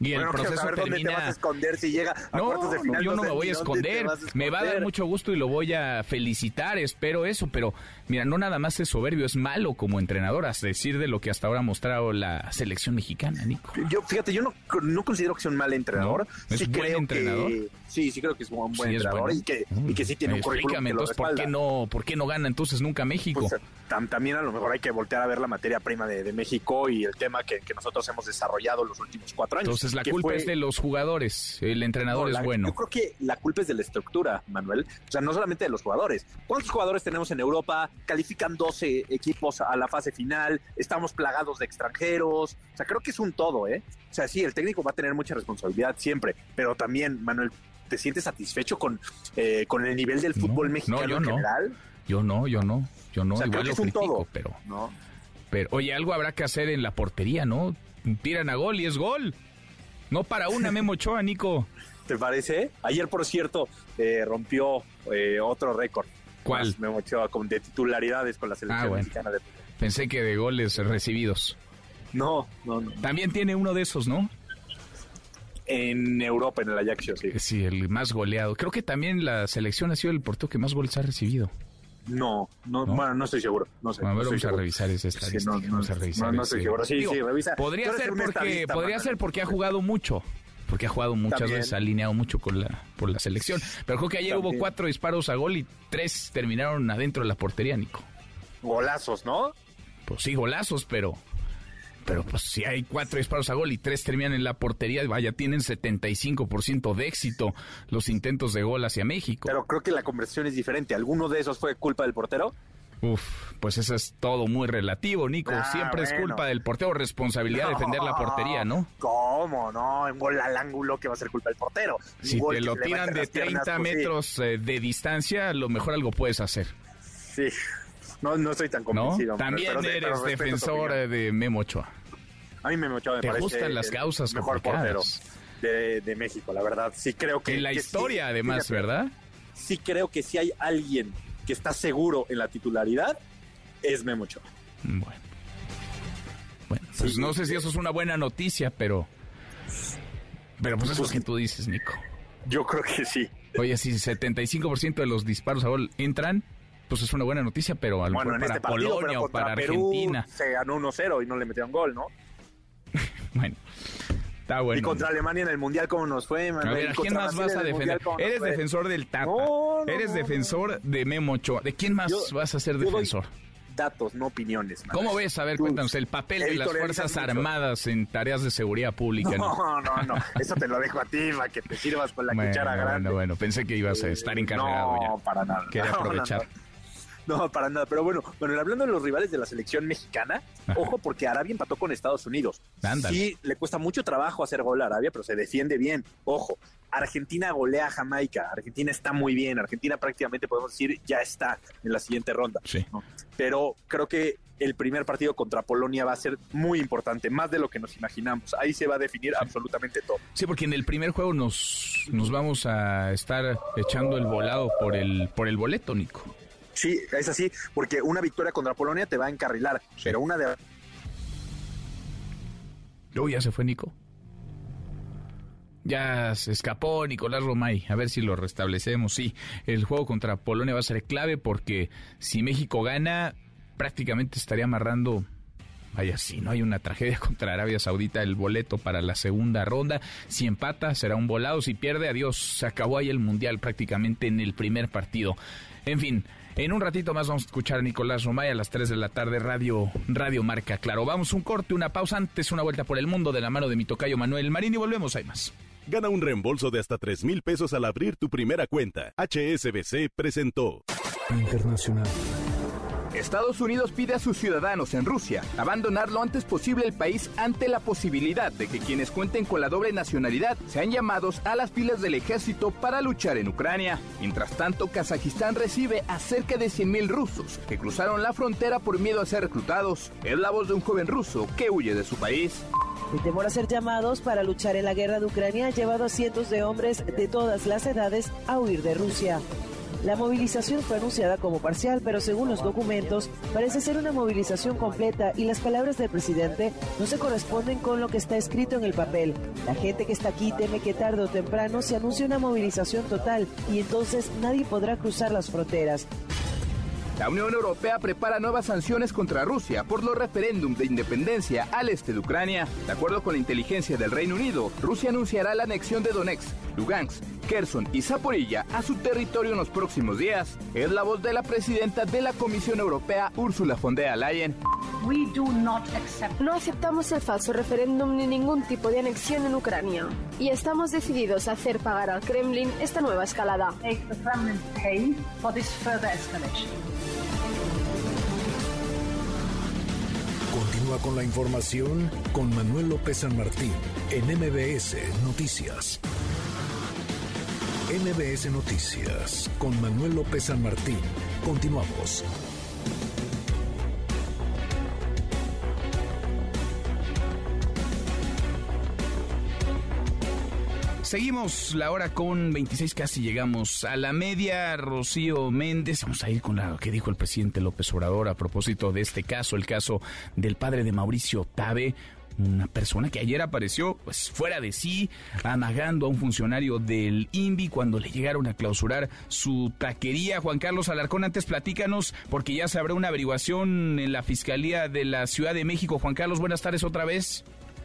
Y el Bueno, quiero proceso saber dónde te termina- vas a esconder si llega a No, cuartos de no, final. yo no me voy a esconder. a Me va a dar esconder. mucho gusto y lo voy a felicitar, espero eso, pero mira, no nada más es soberbio, es malo como entrenador, a decir de lo que hasta ahora ha mostrado la selección mexicana, Nico. Yo, fíjate, yo no, no considero que sea un mal entrenador. ¿No? ¿Es sí buen creo entrenador? Que, sí, sí creo que es un buen Sí, entrenador bueno. y, que, y que sí tiene un currículum Explícame que lo entonces, ¿por qué, no, ¿por qué no gana entonces nunca México? Pues, tam- también a lo mejor hay que voltear a ver la materia prima de, de México y el tema que, que nosotros hemos desarrollado los últimos cuatro años. entonces la culpa fue- es de los jugadores, el entrenador No, es bueno. Yo creo que la culpa es de la estructura, Manuel. O sea, no solamente de los jugadores. ¿Cuántos jugadores tenemos en Europa? Califican 12 equipos a la fase final. Estamos plagados de extranjeros. O sea, creo que es un todo, ¿eh? O sea, sí, el técnico va a tener mucha responsabilidad siempre. Pero también, Manuel, ¿te sientes satisfecho con, eh, con el nivel del fútbol mexicano yo en no. general? Yo no, yo no, yo no, O sea, creo que lo es un critico, todo. pero ¿no? Pero, oye, algo habrá que hacer en la portería, ¿no? Tiran a gol y es gol. No para una, Memo Ochoa, Nico. ¿Te parece? Ayer, por cierto, eh, rompió eh, otro récord. ¿Cuál? Memo Ochoa, con- de titularidades con la selección Ah, bueno. mexicana de fútbol. Pensé que de goles recibidos. No, no, no. También tiene uno de esos, ¿no? En Europa, en el Ajax, sí. Sí, el más goleado. Creo que también la selección ha sido el portero que más goles ha recibido. No, no, bueno, no estoy seguro. No sé. A ver, no vamos a revisar esa Sí, estadística. no, no, vamos a revisar no, no ese- estoy seguro. Sí, Digo, sí, revisa. Podría porque ser porque ha jugado mucho. Porque ha jugado muchas También. veces, ha alineado mucho con la, por la selección. Pero creo que ayer hubo cuatro disparos a gol y tres terminaron adentro de la portería, Nico. Golazos, ¿no? Pues sí, golazos, pero. Pero pues si hay cuatro disparos a gol y tres terminan en la portería, vaya, tienen 75% de éxito los intentos de gol hacia México. Pero creo que la conversión es diferente. ¿Alguno de esos fue culpa del portero? Uf, pues eso es todo muy relativo, Nico. Ah, Siempre es culpa del portero, responsabilidad de defender la portería, ¿no? ¿Cómo? No, un gol al ángulo que va a ser culpa del portero. Si te lo tiran de las piernas, 30 pues, sí. metros eh, de distancia, a lo mejor algo puedes hacer. Sí. No, no estoy tan ¿No? convencido. Manuel, También pero sí, pero eres defensor eh, de Memo Ochoa. A mí me, Ochoa me Te parece gustan las causas mejor portero complicadas. de, de México, la verdad. Sí creo que... En la que historia, sí, además, ¿verdad? Sí creo que si hay alguien que está seguro en la titularidad, es Memo Ochoa. Bueno. Bueno, pues no sé si eso es una buena noticia, pero. Pero pues es lo que tú dices, Nico. Yo creo que sí. Oye, si 75% de los disparos a gol entran, pues es una buena noticia, pero a lo bueno, mejor para este partido, Polonia o para Argentina. Se ganó 1-0 y no le metieron gol, ¿no? bueno. Está bueno. Y contra Alemania en el Mundial, ¿cómo nos fue? Man? A ver, ¿a quién más vas a defender? Eres defensor del Tata. No, no, Eres defensor de Memo Ochoa. ¿De quién más vas a ser defensor? datos, no opiniones. Man. ¿Cómo ves? A ver, cuéntanos el papel de las Fuerzas Armadas en tareas de seguridad pública. No, no, no. Eso te lo dejo a ti, para que te sirvas con la bueno, cuchara grande. Bueno, bueno, pensé que ibas a estar encargado no, ya. No, para nada. Quería aprovechar. No, para nada. Pero bueno, bueno, hablando de los rivales de la selección mexicana, ojo porque Arabia empató con Estados Unidos. Ándale. Sí, le cuesta mucho trabajo hacer gol a Arabia, pero se defiende bien. Ojo, Argentina golea a Jamaica. Argentina está muy bien. Argentina prácticamente podemos decir ya está en la siguiente ronda. Sí. ¿no? Pero creo que el primer partido contra Polonia va a ser muy importante, más de lo que nos imaginamos. Ahí se va a definir absolutamente todo. Sí, porque en el primer juego nos, nos vamos a estar echando el volado por el, por el boleto, Nico. Sí, es así, porque una victoria contra Polonia te va a encarrilar, sí. pero una de... Luego ya se fue Nico. Ya se escapó Nicolás Romay. A ver si lo restablecemos. Sí, el juego contra Polonia va a ser clave porque si México gana, prácticamente estaría amarrando. Vaya, si no hay una tragedia contra Arabia Saudita, el boleto para la segunda ronda. Si empata, será un volado. Si pierde, adiós. Se acabó ahí el mundial prácticamente en el primer partido. En fin, en un ratito más vamos a escuchar a Nicolás Romay a las 3 de la tarde, Radio, Radio Marca Claro. Vamos un corte, una pausa antes, una vuelta por el mundo de la mano de mi tocayo Manuel Marín y volvemos, hay más. Gana un reembolso de hasta 3 mil pesos al abrir tu primera cuenta. HSBC presentó. Internacional. Estados Unidos pide a sus ciudadanos en Rusia abandonar lo antes posible el país ante la posibilidad de que quienes cuenten con la doble nacionalidad sean llamados a las filas del ejército para luchar en Ucrania. Mientras tanto, Kazajistán recibe a cerca de 100.000 rusos que cruzaron la frontera por miedo a ser reclutados. Es la voz de un joven ruso que huye de su país. El temor a ser llamados para luchar en la guerra de Ucrania ha llevado a cientos de hombres de todas las edades a huir de Rusia. La movilización fue anunciada como parcial, pero según los documentos, parece ser una movilización completa y las palabras del presidente no se corresponden con lo que está escrito en el papel. La gente que está aquí teme que tarde o temprano se anuncie una movilización total y entonces nadie podrá cruzar las fronteras. La Unión Europea prepara nuevas sanciones contra Rusia por los referéndums de independencia al este de Ucrania. De acuerdo con la inteligencia del Reino Unido, Rusia anunciará la anexión de Donetsk, Lugansk, Kherson y Zaporilla a su territorio en los próximos días. Es la voz de la presidenta de la Comisión Europea, Ursula von der Leyen. No aceptamos el falso referéndum ni ningún tipo de anexión en Ucrania. Y estamos decididos a hacer pagar al Kremlin esta nueva escalada. Continúa con la información con Manuel López San Martín en MBS Noticias. MBS Noticias con Manuel López San Martín. Continuamos. Seguimos la hora con 26, casi llegamos a la media. Rocío Méndez, vamos a ir con lo que dijo el presidente López Obrador a propósito de este caso, el caso del padre de Mauricio Tabe, una persona que ayer apareció pues fuera de sí, amagando a un funcionario del INVI cuando le llegaron a clausurar su taquería. Juan Carlos Alarcón, antes platícanos, porque ya se habrá una averiguación en la Fiscalía de la Ciudad de México. Juan Carlos, buenas tardes otra vez.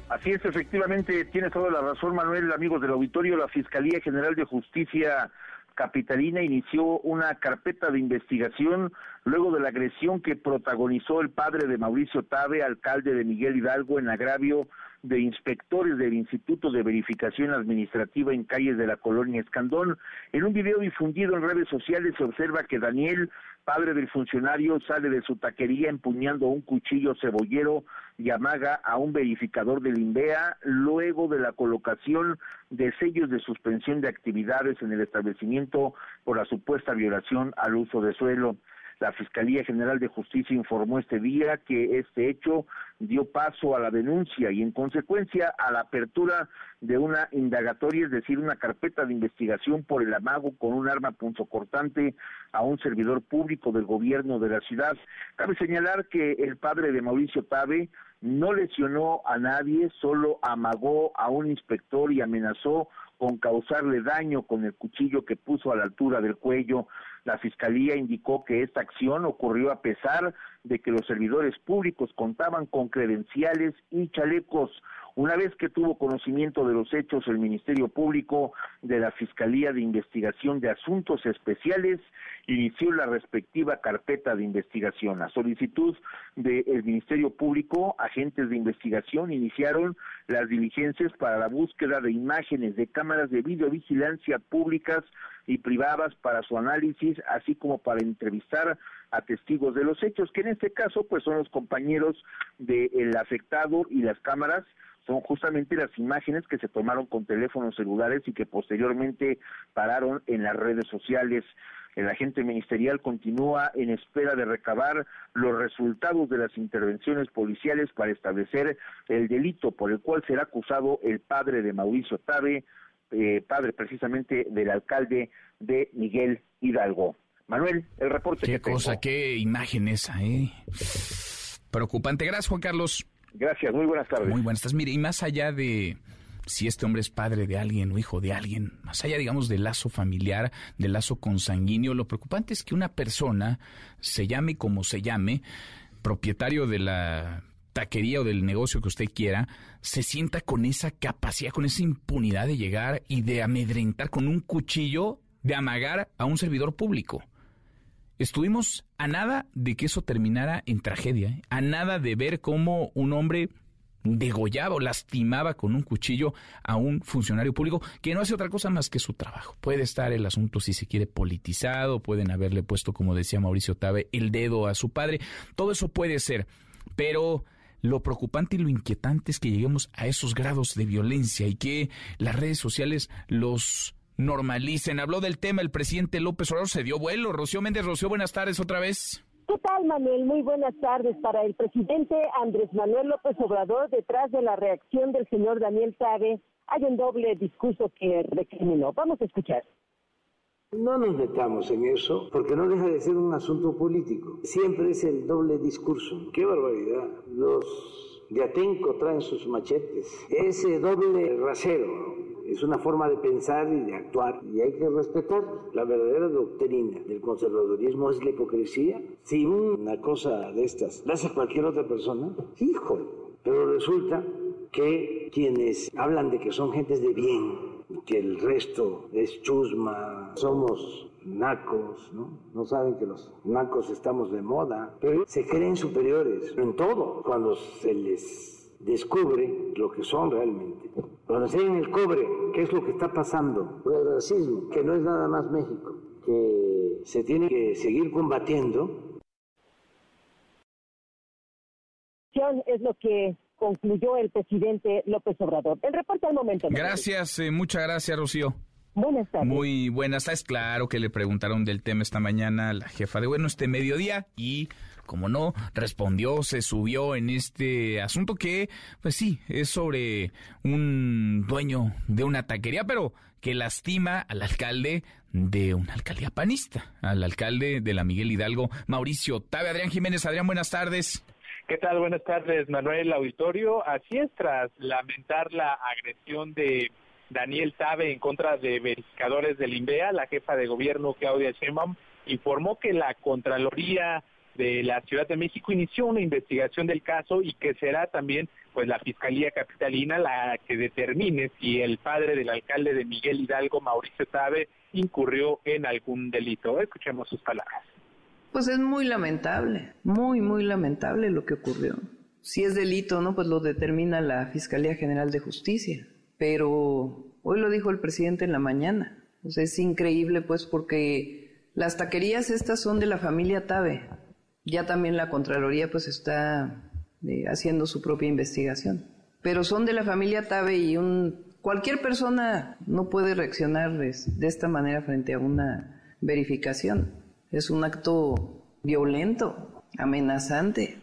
Así es, efectivamente, tiene toda la razón, Manuel, amigos del auditorio. La Fiscalía General de Justicia Capitalina inició una carpeta de investigación luego de la agresión que protagonizó el padre de Mauricio Tabe, alcalde de Miguel Hidalgo, en agravio de inspectores del Instituto de Verificación Administrativa en calles de la colonia Escandón. En un video difundido en redes sociales se observa que Daniel, padre del funcionario, sale de su taquería empuñando un cuchillo cebollero y amaga a un verificador del INVEA luego de la colocación de sellos de suspensión de actividades en el establecimiento por la supuesta violación al uso de suelo. La Fiscalía General de Justicia informó este día que este hecho dio paso a la denuncia y en consecuencia a la apertura de una indagatoria, es decir, una carpeta de investigación por el amago con un arma punzocortante a un servidor público del gobierno de la ciudad. Cabe señalar que el padre de Mauricio Tabe no lesionó a nadie, solo amagó a un inspector y amenazó con causarle daño con el cuchillo que puso a la altura del cuello. La Fiscalía indicó que esta acción ocurrió a pesar de que los servidores públicos contaban con credenciales y chalecos. Una vez que tuvo conocimiento de los hechos, el Ministerio Público de la Fiscalía de Investigación de Asuntos Especiales inició la respectiva carpeta de investigación. A solicitud del Ministerio Público, agentes de investigación iniciaron las diligencias para la búsqueda de imágenes de cámaras de videovigilancia públicas y privadas para su análisis, así como para entrevistar a testigos de los hechos, que en este caso pues son los compañeros del afectado y las cámaras son justamente las imágenes que se tomaron con teléfonos celulares y que posteriormente pararon en las redes sociales. El agente ministerial continúa en espera de recabar los resultados de las intervenciones policiales para establecer el delito por el cual será acusado el padre de Mauricio Tabe, eh, padre precisamente del alcalde de Miguel Hidalgo. Manuel, el reporte. Qué cosa, qué imagen esa, ¿eh? Preocupante. Gracias, Juan Carlos. Gracias, muy buenas tardes. Muy buenas tardes. Mire, y más allá de si este hombre es padre de alguien o hijo de alguien, más allá, digamos, del lazo familiar, del lazo consanguíneo, lo preocupante es que una persona, se llame como se llame, propietario de la taquería o del negocio que usted quiera, se sienta con esa capacidad, con esa impunidad de llegar y de amedrentar con un cuchillo, de amagar a un servidor público. Estuvimos a nada de que eso terminara en tragedia, ¿eh? a nada de ver cómo un hombre degollaba o lastimaba con un cuchillo a un funcionario público que no hace otra cosa más que su trabajo. Puede estar el asunto, si se quiere, politizado, pueden haberle puesto, como decía Mauricio Tabe, el dedo a su padre, todo eso puede ser, pero lo preocupante y lo inquietante es que lleguemos a esos grados de violencia y que las redes sociales los normalicen. Habló del tema el presidente López Obrador, se dio vuelo. Rocío Méndez, Rocío, buenas tardes otra vez. ¿Qué tal, Manuel? Muy buenas tardes. Para el presidente Andrés Manuel López Obrador, detrás de la reacción del señor Daniel Sabe, hay un doble discurso que recriminó. Vamos a escuchar. No nos metamos en eso porque no deja de ser un asunto político. Siempre es el doble discurso. ¡Qué barbaridad! Los de Atenco traen sus machetes. Ese doble rasero es una forma de pensar y de actuar y hay que respetar la verdadera doctrina del conservadurismo es la hipocresía. Si una cosa de estas la hace cualquier otra persona, híjole, pero resulta que quienes hablan de que son gentes de bien, que el resto es chusma, somos nacos, ¿no? No saben que los nacos estamos de moda, pero se creen superiores en todo cuando se les descubre lo que son realmente. Cuando se en el cobre, ¿qué es lo que está pasando? El racismo, que no es nada más México, que se tiene que seguir combatiendo. Es lo que concluyó el presidente López Obrador. El reporte al momento. Gracias, eh, muchas gracias, Rocío. Buenas tardes. Muy buenas. Es claro que le preguntaron del tema esta mañana a la jefa de bueno este mediodía y como no, respondió, se subió en este asunto que, pues sí, es sobre un dueño de una taquería, pero que lastima al alcalde de una alcaldía panista, al alcalde de la Miguel Hidalgo, Mauricio Tabe. Adrián Jiménez, Adrián, buenas tardes. ¿Qué tal? Buenas tardes, Manuel Auditorio. Así es, tras lamentar la agresión de Daniel Tabe en contra de verificadores del INVEA, la jefa de gobierno Claudia Sheinbaum informó que la Contraloría de la Ciudad de México inició una investigación del caso y que será también pues la Fiscalía Capitalina la que determine si el padre del alcalde de Miguel Hidalgo, Mauricio Tabe, incurrió en algún delito. Escuchemos sus palabras. Pues es muy lamentable, muy, muy lamentable lo que ocurrió. Si es delito, ¿no? Pues lo determina la Fiscalía General de Justicia. Pero hoy lo dijo el presidente en la mañana. Es increíble, pues, porque las taquerías estas son de la familia Tabe ya también la Contraloría pues está eh, haciendo su propia investigación. Pero son de la familia Tabe y un, cualquier persona no puede reaccionar de esta manera frente a una verificación. Es un acto violento, amenazante.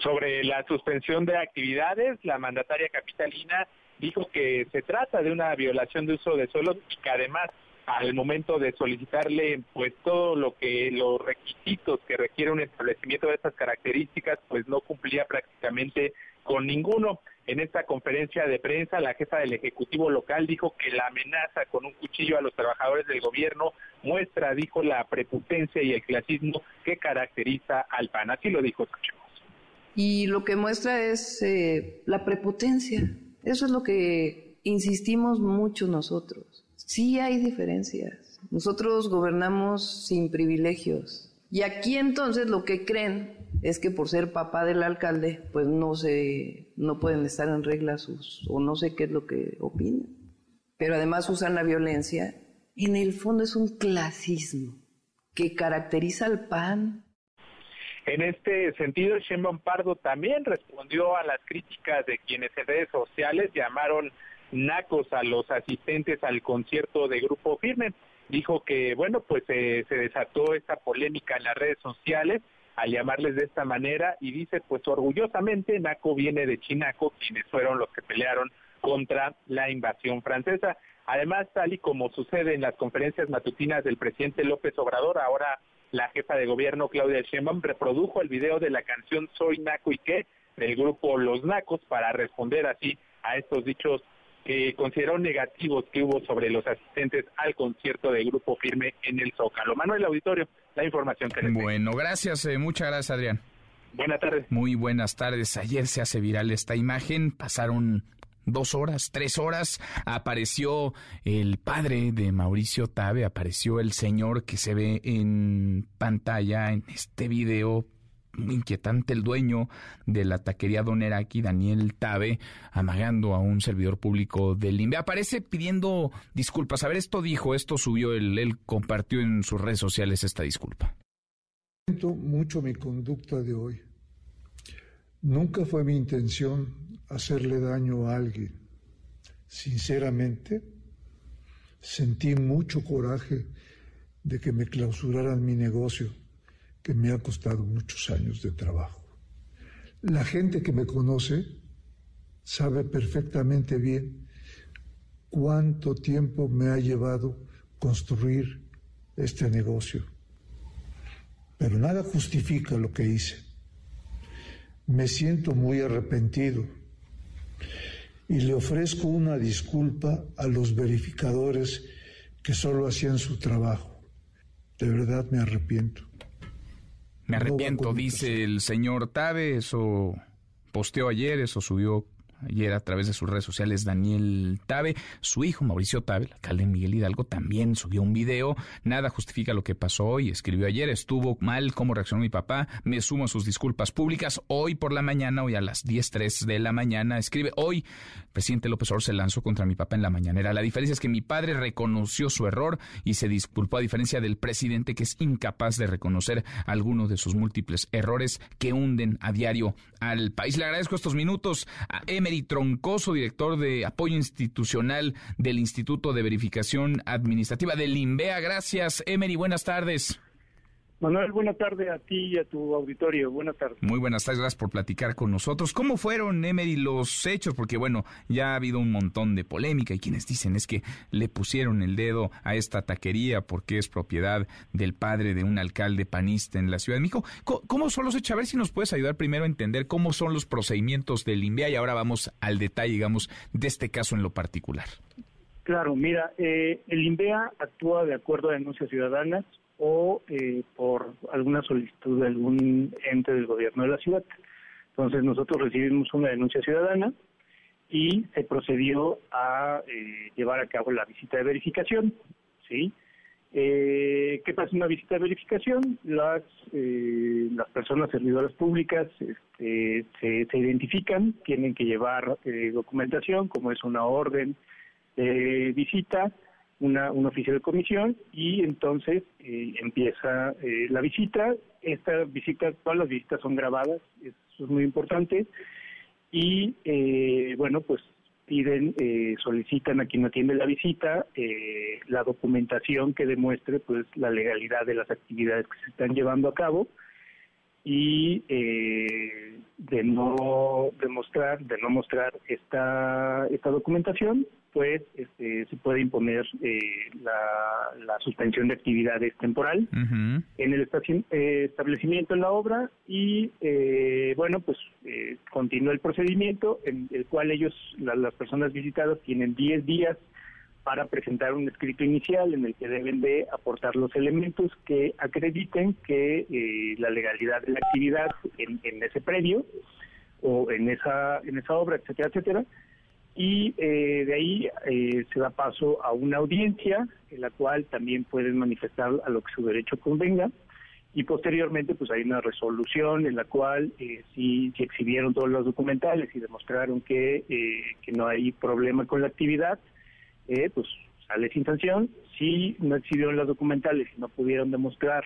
Sobre la suspensión de actividades, la mandataria capitalina dijo que se trata de una violación de uso de suelo y que además al momento de solicitarle pues todo lo que los requisitos que requiere un establecimiento de estas características pues no cumplía prácticamente con ninguno. En esta conferencia de prensa, la jefa del Ejecutivo local dijo que la amenaza con un cuchillo a los trabajadores del gobierno muestra, dijo, la prepotencia y el clasismo que caracteriza al PAN. Así lo dijo, escuchemos. Y lo que muestra es eh, la prepotencia. Eso es lo que insistimos mucho nosotros. Sí hay diferencias. Nosotros gobernamos sin privilegios. Y aquí entonces lo que creen es que por ser papá del alcalde, pues no se, no pueden estar en regla sus, o no sé qué es lo que opinan. Pero además usan la violencia. En el fondo es un clasismo que caracteriza al PAN. En este sentido, Sheinbaum Pardo también respondió a las críticas de quienes en redes sociales llamaron nacos a los asistentes al concierto de Grupo Firme. Dijo que, bueno, pues eh, se desató esta polémica en las redes sociales al llamarles de esta manera y dice, pues orgullosamente, Naco viene de Chinaco, quienes fueron los que pelearon contra la invasión francesa. Además, tal y como sucede en las conferencias matutinas del presidente López Obrador, ahora la jefa de gobierno Claudia Sheinbaum reprodujo el video de la canción Soy Naco y qué del grupo Los Nacos para responder así a estos dichos que consideró negativos que hubo sobre los asistentes al concierto de Grupo Firme en el Zócalo. Manuel Auditorio, la información que Bueno, gracias, eh, muchas gracias Adrián. Buenas tardes. Muy buenas tardes. Ayer se hace viral esta imagen, pasaron dos horas, tres horas, apareció el padre de Mauricio Tabe, apareció el señor que se ve en pantalla en este video inquietante el dueño de la taquería Doneraki, Daniel Tabe, amagando a un servidor público del INVE. Aparece pidiendo disculpas. A ver, esto dijo, esto subió, él, él compartió en sus redes sociales esta disculpa. Siento mucho mi conducta de hoy. Nunca fue mi intención hacerle daño a alguien. Sinceramente, sentí mucho coraje de que me clausuraran mi negocio que me ha costado muchos años de trabajo. La gente que me conoce sabe perfectamente bien cuánto tiempo me ha llevado construir este negocio. Pero nada justifica lo que hice. Me siento muy arrepentido y le ofrezco una disculpa a los verificadores que solo hacían su trabajo. De verdad me arrepiento. Me arrepiento, dice el señor Tabe, eso posteó ayer, eso subió Ayer a través de sus redes sociales Daniel Tabe, su hijo Mauricio Tabe, el alcalde Miguel Hidalgo, también subió un video. Nada justifica lo que pasó hoy. Escribió ayer, estuvo mal cómo reaccionó mi papá. Me sumo a sus disculpas públicas. Hoy por la mañana, hoy a las 10.03 de la mañana, escribe, hoy presidente López Obrador se lanzó contra mi papá en la mañanera. La diferencia es que mi padre reconoció su error y se disculpó a diferencia del presidente que es incapaz de reconocer algunos de sus múltiples errores que hunden a diario al país. Le agradezco estos minutos a Emery Troncoso, director de apoyo institucional del Instituto de Verificación Administrativa del INVEA. Gracias, Emery. Buenas tardes. Manuel, buena tarde a ti y a tu auditorio. Buenas tardes. Muy buenas tardes, gracias por platicar con nosotros. ¿Cómo fueron, Emery, los hechos? Porque, bueno, ya ha habido un montón de polémica y quienes dicen es que le pusieron el dedo a esta taquería porque es propiedad del padre de un alcalde panista en la Ciudad de México. ¿Cómo, son los hechos? A ver si nos puedes ayudar primero a entender cómo son los procedimientos del INVEA y ahora vamos al detalle, digamos, de este caso en lo particular. Claro, mira, eh, el INVEA actúa de acuerdo a denuncias ciudadanas o eh, por alguna solicitud de algún ente del gobierno de la ciudad. Entonces nosotros recibimos una denuncia ciudadana y se procedió a eh, llevar a cabo la visita de verificación, ¿sí? Eh, ¿Qué pasa en una visita de verificación? Las eh, las personas servidoras públicas este, se, se, identifican, tienen que llevar documentación, como es una orden de visita, una, un oficio de comisión y entonces eh, empieza eh, la visita. Esta visita, todas las visitas son grabadas, eso es muy importante. Y eh, bueno, pues piden, solicitan a quien atiende la visita la documentación que demuestre pues la legalidad de las actividades que se están llevando a cabo y de no demostrar, de no mostrar esta, esta documentación, pues este, se puede imponer eh, la, suspensión de actividades temporal en el eh, establecimiento en la obra y eh, bueno pues continúa el procedimiento en el cual ellos las personas visitadas tienen 10 días para presentar un escrito inicial en el que deben de aportar los elementos que acrediten que la legalidad de la actividad en, en ese predio o en esa en esa obra etcétera etcétera y eh, de ahí eh, se da paso a una audiencia en la cual también pueden manifestar a lo que su derecho convenga y posteriormente pues hay una resolución en la cual eh, si, exhibieron todos los documentales y demostraron que, eh, que no hay problema con la actividad, pues sale sin sanción. Si no exhibieron los documentales y no pudieron demostrar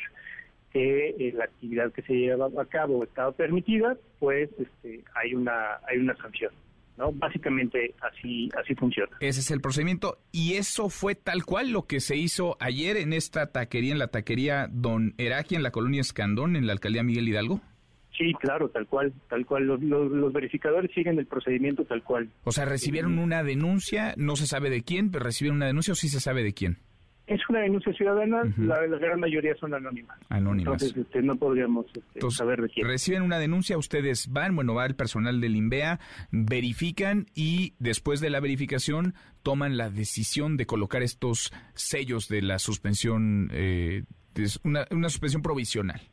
que la actividad que se llevaba a cabo estaba permitida, pues este, hay una hay una sanción. ¿No? Básicamente así, así funciona. Ese es el procedimiento. Y eso fue tal cual lo que se hizo ayer en esta taquería, en la taquería Don Heraki, en la colonia Escandón, en la alcaldía Miguel Hidalgo. Sí, claro, tal cual, tal cual. Los, los, verificadores siguen el procedimiento tal cual. O sea, recibieron una denuncia, no se sabe de quién, pero recibieron una denuncia o sí se sabe de quién. Es una denuncia ciudadana, la, gran mayoría son anónimas. Anónimas. Entonces este, no podríamos este, saber de quién. Reciben una denuncia, ustedes van, bueno, va el personal del INVEA, verifican y después de la verificación toman la decisión de colocar estos sellos de la suspensión, eh, una, una suspensión provisional.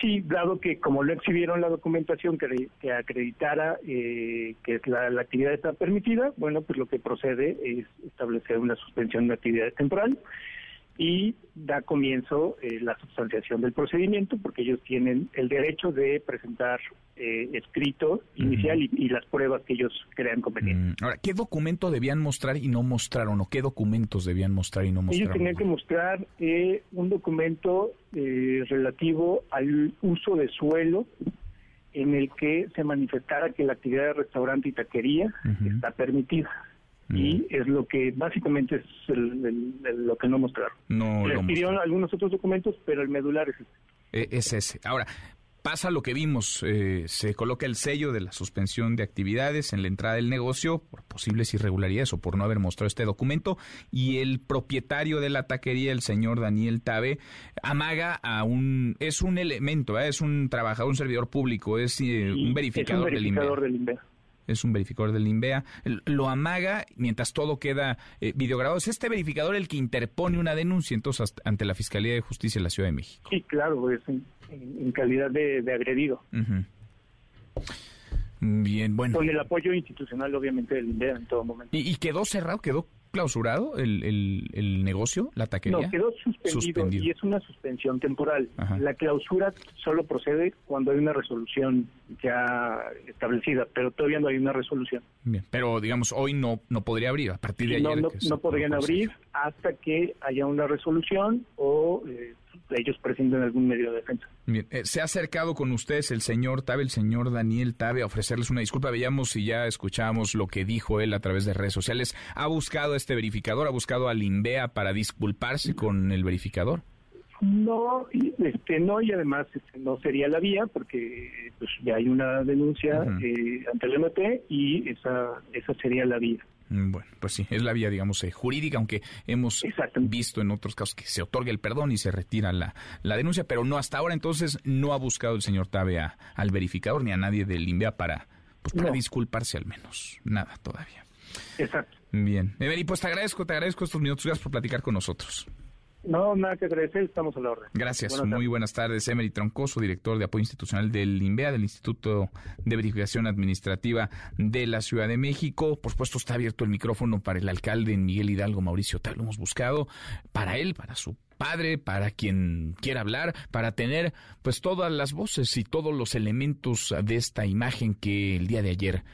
Sí, dado que como lo exhibieron la documentación que, acreditara eh, que la, la, actividad está permitida, bueno, pues lo que procede es establecer una suspensión de actividad temporal y da comienzo eh, la sustanciación del procedimiento porque ellos tienen el derecho de presentar eh, escrito inicial y, las pruebas que ellos crean convenientes. Ahora, ¿qué documento debían mostrar y no mostraron o qué documentos debían mostrar y no mostraron? Ellos tenían que mostrar eh, un documento relativo al uso de suelo en el que se manifestara que la actividad de restaurante y taquería está permitida y es lo que básicamente es lo que no mostraron. No Les pidieron algunos otros documentos, pero el medular es ese. E, es ese. Ahora, pasa lo que vimos, eh, se coloca el sello de la suspensión de actividades en la entrada del negocio por posibles irregularidades o por no haber mostrado este documento y el propietario de la taquería, el señor Daniel Tabe, amaga a un, es un elemento, ¿eh? es un trabajador, un servidor público, es, eh, un verificador, del INVEA es un verificador del INVEA, lo amaga mientras todo queda eh, videograbado. ¿Es este verificador el que interpone una denuncia entonces ante la Fiscalía de Justicia de la Ciudad de México? Sí, claro, es en, calidad de, agredido. Bien, bueno. Con el apoyo institucional, obviamente, del INVEA en todo momento. ¿Y, y quedó cerrado? ¿Quedó clausurado el, el, negocio, la taquería? No, quedó suspendido, y es una suspensión temporal. La clausura solo procede cuando hay una resolución ya establecida, pero todavía no hay una resolución. Bien, pero digamos, hoy no no podría abrir, a partir de ayer. No, no, podrían abrir hasta que haya una resolución o eh, ellos presenten algún medio de defensa. Bien, eh, se ha acercado con ustedes el señor Tabe, el señor Daniel Tabe, a ofrecerles una disculpa. Veíamos si ya escuchamos lo que dijo él a través de redes sociales. ¿Ha buscado este verificador? ¿Ha buscado al INVEA para disculparse con el verificador? No, este, no, y además este, no sería la vía porque pues, ya hay una denuncia eh, ante el MP y esa, esa sería la vía. Mm, bueno, pues sí, es la vía, digamos, eh, jurídica, aunque hemos visto en otros casos que se otorga el perdón y se retira la, la denuncia, pero no hasta ahora, entonces no ha buscado el señor Tabe al verificador ni a nadie del INVEA para, pues, para disculparse al menos. Nada todavía. Exacto. Bien. Emily, pues te agradezco, te agradezco estos minutos. Gracias por platicar con nosotros. No, nada que agradecer, estamos a la orden. Gracias, muy buenas tardes. Emery Troncoso, director de apoyo institucional del INVEA, del Instituto de Verificación Administrativa de la Ciudad de México. Por supuesto, está abierto el micrófono para el alcalde Miguel Hidalgo, Mauricio Tal. Lo hemos buscado para él, para su padre, para quien quiera hablar, para tener pues todas las voces y todos los elementos de esta imagen que el día de ayer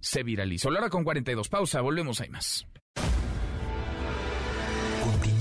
se viralizó. La hora con 42. Pausa, volvemos, hay más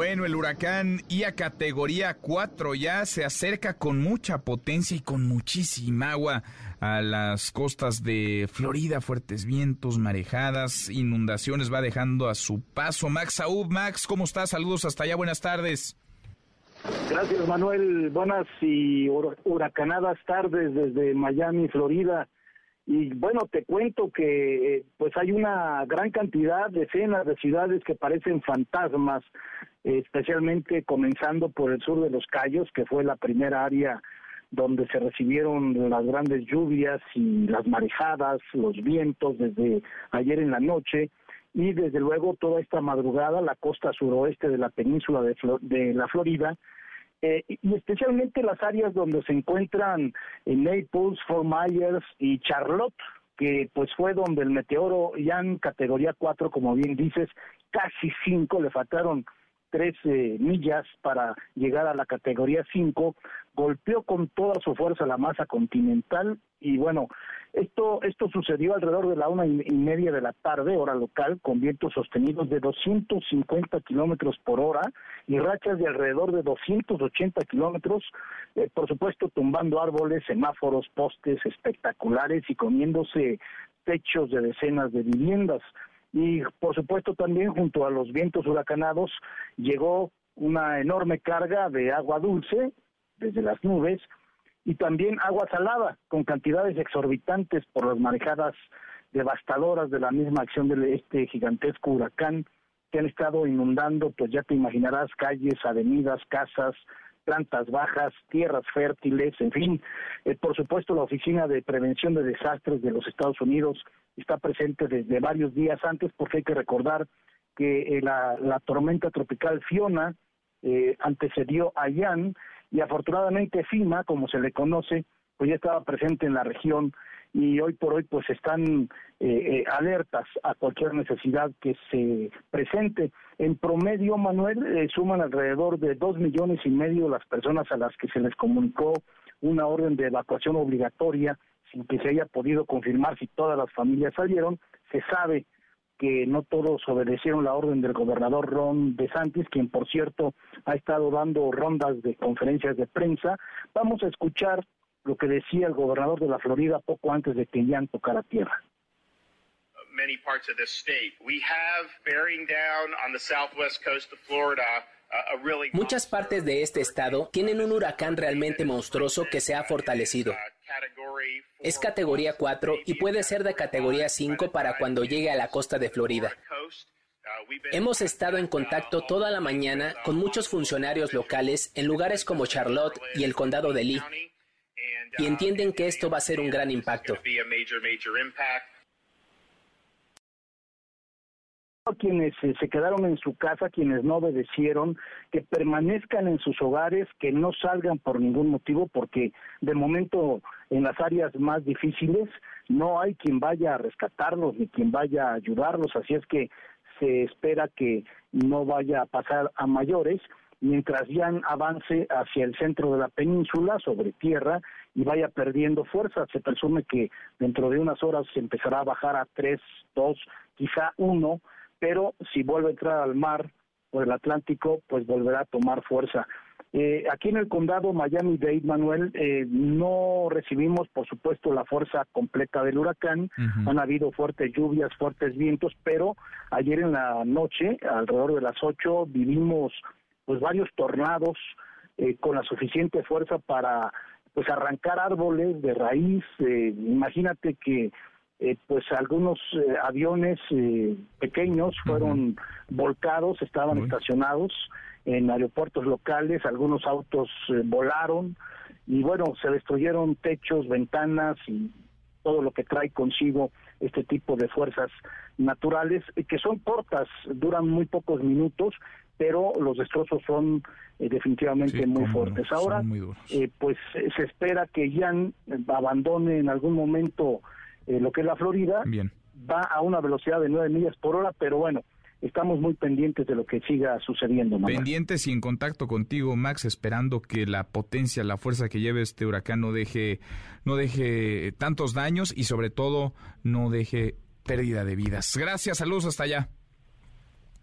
Bueno, el huracán a categoría 4 ya se acerca con mucha potencia y con muchísima agua a las costas de Florida, fuertes vientos, marejadas, inundaciones, va dejando a su paso. Max Saúl, Max, ¿cómo estás? Saludos hasta allá, buenas tardes. Gracias, Manuel. Buenas y huracanadas tardes desde Miami, Florida. Y bueno, te cuento que eh, pues hay una gran cantidad, decenas de ciudades que parecen fantasmas, especialmente comenzando por el sur de los Cayos, que fue la primera área donde se recibieron las grandes lluvias y las marejadas, los vientos desde ayer en la noche. Y desde luego toda esta madrugada la costa suroeste de la península de, de la Florida eh, y especialmente las áreas donde se encuentran en Naples, Fort Myers y Charlotte, que pues fue donde el meteoro ya en categoría 4, como bien dices, casi 5, le faltaron 13 millas para llegar a la categoría 5, golpeó con toda su fuerza la masa continental y bueno, esto, esto sucedió alrededor de la una y media de la tarde, hora local, con vientos sostenidos de 250 kilómetros por hora y rachas de alrededor de 280 kilómetros, eh, por supuesto tumbando árboles, semáforos, postes espectaculares y comiéndose techos de decenas de viviendas. Y por supuesto también junto a los vientos huracanados llegó una enorme carga de agua dulce desde las nubes y también agua salada con cantidades exorbitantes por las marejadas devastadoras de la misma acción de este gigantesco huracán que han estado inundando, pues ya te imaginarás, calles, avenidas, casas, plantas bajas, tierras fértiles, en fin. Eh, por supuesto, la Oficina de Prevención de Desastres de los Estados Unidos está presente desde varios días antes, porque hay que recordar que eh, la, tormenta tropical Fiona eh, antecedió a Ian y afortunadamente FIMA, como se le conoce, pues ya estaba presente en la región y hoy por hoy pues están eh, eh, alertas a cualquier necesidad que se presente. En promedio, Manuel, eh, suman alrededor de dos millones y medio las personas a las que se les comunicó una orden de evacuación obligatoria sin que se haya podido confirmar si todas las familias salieron. Se sabe que no todos obedecieron la orden del gobernador Ron DeSantis, quien por cierto ha estado dando rondas de conferencias de prensa. Vamos a escuchar lo que decía el gobernador de la Florida poco antes de que Ian tocara tierra. Many parts of this state. We have bearing down on the southwest coast of Florida Muchas partes de este estado tienen un huracán realmente monstruoso que se ha fortalecido. Es categoría 4 y puede ser de categoría 5 para cuando llegue a la costa de Florida. Hemos estado en contacto toda la mañana con muchos funcionarios locales en lugares como Charlotte y el condado de Lee y entienden que esto va a ser un gran impacto. Quienes eh, se quedaron en su casa, quienes no obedecieron, que permanezcan en sus hogares, que no salgan por ningún motivo, porque de momento en las áreas más difíciles no hay quien vaya a rescatarlos ni quien vaya a ayudarlos, así es que se espera que no vaya a pasar a mayores mientras ya avance hacia el centro de la península sobre tierra y vaya perdiendo fuerza. Se presume que dentro de unas horas se empezará a bajar a tres, dos, quizá uno pero si vuelve a entrar al mar por el Atlántico, pues volverá a tomar fuerza. Eh, aquí en el condado Miami-Dade, Manuel, eh, no recibimos, por supuesto, la fuerza completa del huracán. Han habido fuertes lluvias, fuertes vientos, pero ayer en la noche, alrededor de las 8, vivimos pues varios tornados eh, con la suficiente fuerza para pues arrancar árboles de raíz. imagínate que eh, pues algunos eh, aviones eh, pequeños fueron volcados, estaban estacionados en aeropuertos locales, algunos autos volaron y bueno, se destruyeron techos, ventanas y todo lo que trae consigo este tipo de fuerzas naturales que son cortas, duran muy pocos minutos, pero los destrozos son definitivamente muy fuertes. Ahora, pues se espera que Jan abandone en algún momento eh, lo que es la Florida, va a una velocidad de 9 millas por hora, pero bueno, estamos muy pendientes de lo que siga sucediendo. Pendientes y en contacto contigo, Max, esperando que la potencia, la fuerza que lleve este huracán no deje, no deje tantos daños y sobre todo no deje pérdida de vidas. Gracias, saludos hasta allá.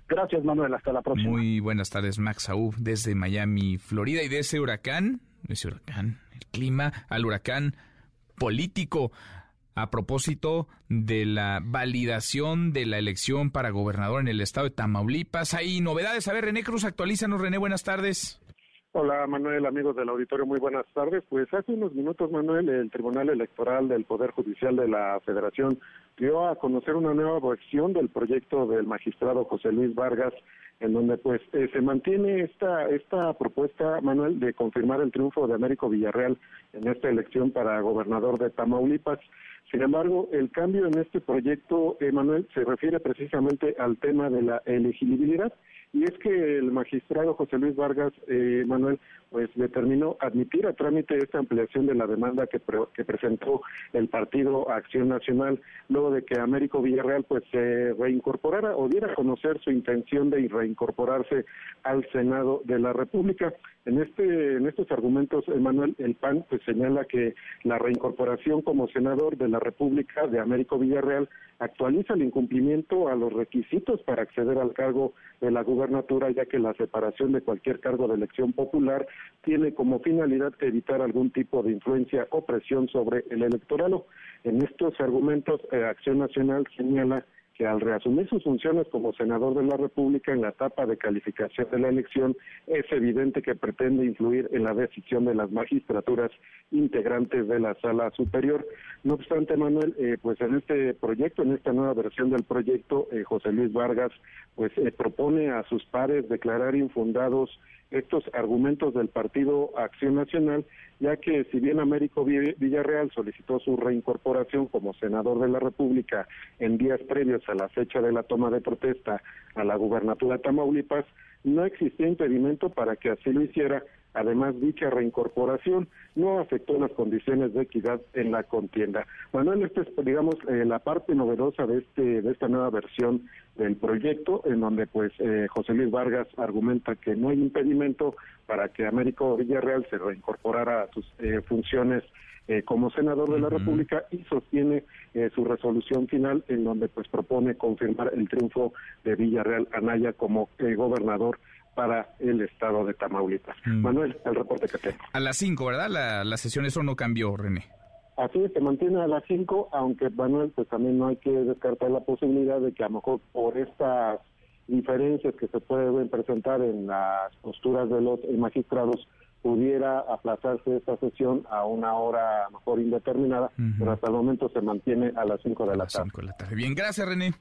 Gracias, Manuel. Hasta la próxima. Muy buenas tardes, Max Saúl, desde Miami, Florida. Y de ese huracán, ese huracán, el clima, al huracán político. A propósito de la validación de la elección para gobernador en el estado de Tamaulipas, hay novedades. A ver, René Cruz, actualízanos. René, buenas tardes. Hola Manuel, amigos del auditorio, muy buenas tardes. Pues hace unos minutos, Manuel, el Tribunal Electoral del Poder Judicial de la Federación dio a conocer una nueva versión del proyecto del magistrado José Luis Vargas, en donde pues eh, se mantiene esta esta propuesta, Manuel, de confirmar el triunfo de Américo Villarreal en esta elección para gobernador de Tamaulipas. Sin embargo, el cambio en este proyecto, Manuel, se refiere precisamente al tema de la elegibilidad. Y es que el magistrado José Luis Vargas eh, Manuel pues determinó admitir a trámite esta ampliación de la demanda que, que presentó el partido Acción Nacional luego de que Américo Villarreal pues se reincorporara o diera a conocer su intención de reincorporarse al Senado de la República. En este en estos argumentos Manuel el PAN pues señala que la reincorporación como senador de la República de Américo Villarreal actualiza el incumplimiento a los requisitos para acceder al cargo de la gubernatura, ya que la separación de cualquier cargo de elección popular tiene como finalidad evitar algún tipo de influencia o presión sobre el electorado. En estos argumentos, eh, Acción Nacional señala que al reasumir sus funciones como senador de la República en la etapa de calificación de la elección, es evidente que pretende influir en la decisión de las magistraturas integrantes de la sala superior. No obstante, Manuel, eh, pues en este proyecto, en esta nueva versión del proyecto, eh, José Luis Vargas, pues eh, propone a sus pares declarar infundados estos argumentos del Partido Acción Nacional, ya que si bien Américo Villarreal solicitó su reincorporación como senador de la República en días previos a la fecha de la toma de protesta a la gubernatura de Tamaulipas, no existía impedimento para que así lo hiciera. Además, dicha reincorporación no afectó las condiciones de equidad en la contienda. Manuel, esta es, digamos, eh, la parte novedosa de este de esta nueva versión del proyecto, en donde, pues, eh, José Luis Vargas argumenta que no hay impedimento para que Américo Villarreal se reincorporara a sus eh, funciones como senador de la República y sostiene su resolución final en donde pues propone confirmar el triunfo de Villarreal Anaya como gobernador para el estado de Tamaulipas. Mm. Manuel, el reporte que tengo. A las 5, ¿verdad? La, la sesión, eso no cambió, René. Así es, se mantiene a las 5, aunque Manuel, pues también no hay que descartar la posibilidad de que a lo mejor por estas diferencias que se pueden presentar en las posturas de los magistrados, pudiera aplazarse esta sesión a una hora mejor indeterminada, pero hasta el momento se mantiene a las 5 de la tarde. de la tarde. Bien, gracias René.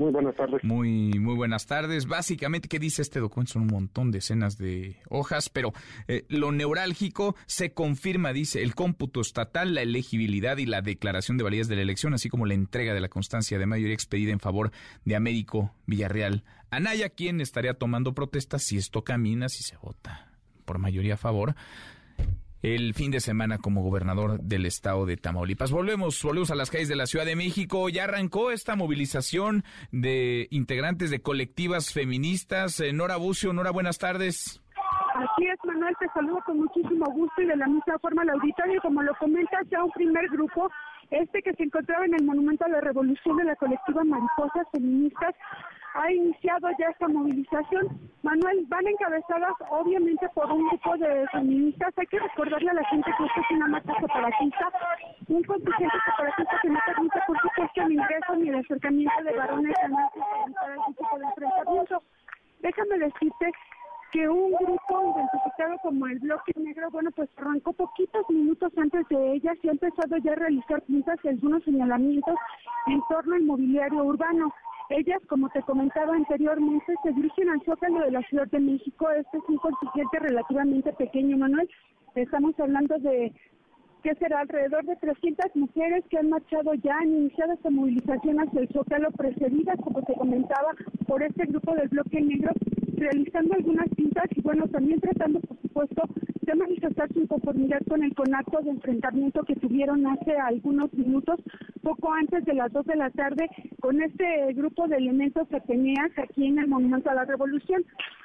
Muy buenas tardes. Muy, muy buenas tardes. Básicamente, ¿qué dice este documento? Son un montón de escenas de hojas, pero eh, lo neurálgico se confirma, dice, el cómputo estatal, la elegibilidad y la declaración de validez de la elección, así como la entrega de la constancia de mayoría expedida en favor de Américo Villarreal. Anaya, quien estaría tomando protestas si esto camina, si se vota por mayoría a favor el fin de semana como gobernador del estado de Tamaulipas. Volvemos, volvemos a las calles de la Ciudad de México. Ya arrancó esta movilización de integrantes de colectivas feministas. Eh, Nora Bucio, Nora, buenas tardes. Así es, Manuel, te saludo con muchísimo gusto y de la misma forma al auditorio. Como lo comentas, ya un primer grupo, este que se encontraba en el Monumento a la Revolución de la colectiva Mariposas Feministas, ha iniciado ya esta movilización. Manuel, van encabezadas obviamente por un grupo de feministas. Hay que recordarle a la gente que esto es una marcha separatista, un contingente separatista que no permite, por supuesto, el ingreso ni el acercamiento de varones a evitar algún tipo de enfrentamiento. Déjame decirte que un grupo identificado como el Bloque Negro, bueno, pues arrancó poquitos minutos antes de ellas y ha empezado ya a realizar pintas y algunos señalamientos en torno al mobiliario urbano. Ellas, como te comentaba anteriormente, se dirigen al Zócalo de la Ciudad de México. Este es un contingente relativamente pequeño, Manuel. Estamos hablando de que será alrededor de 300 mujeres que han marchado ya, han iniciado esta movilización hacia el Zócalo, precedidas, como te comentaba, por este grupo del Bloque Negro, realizando algunas pintas y, bueno, también tratando, por supuesto, de manifestar su inconformidad con el conato de enfrentamiento que tuvieron hace algunos minutos, poco antes de las 2 de la tarde, con este grupo de elementos ateneas aquí en el Monumento a la Revolución.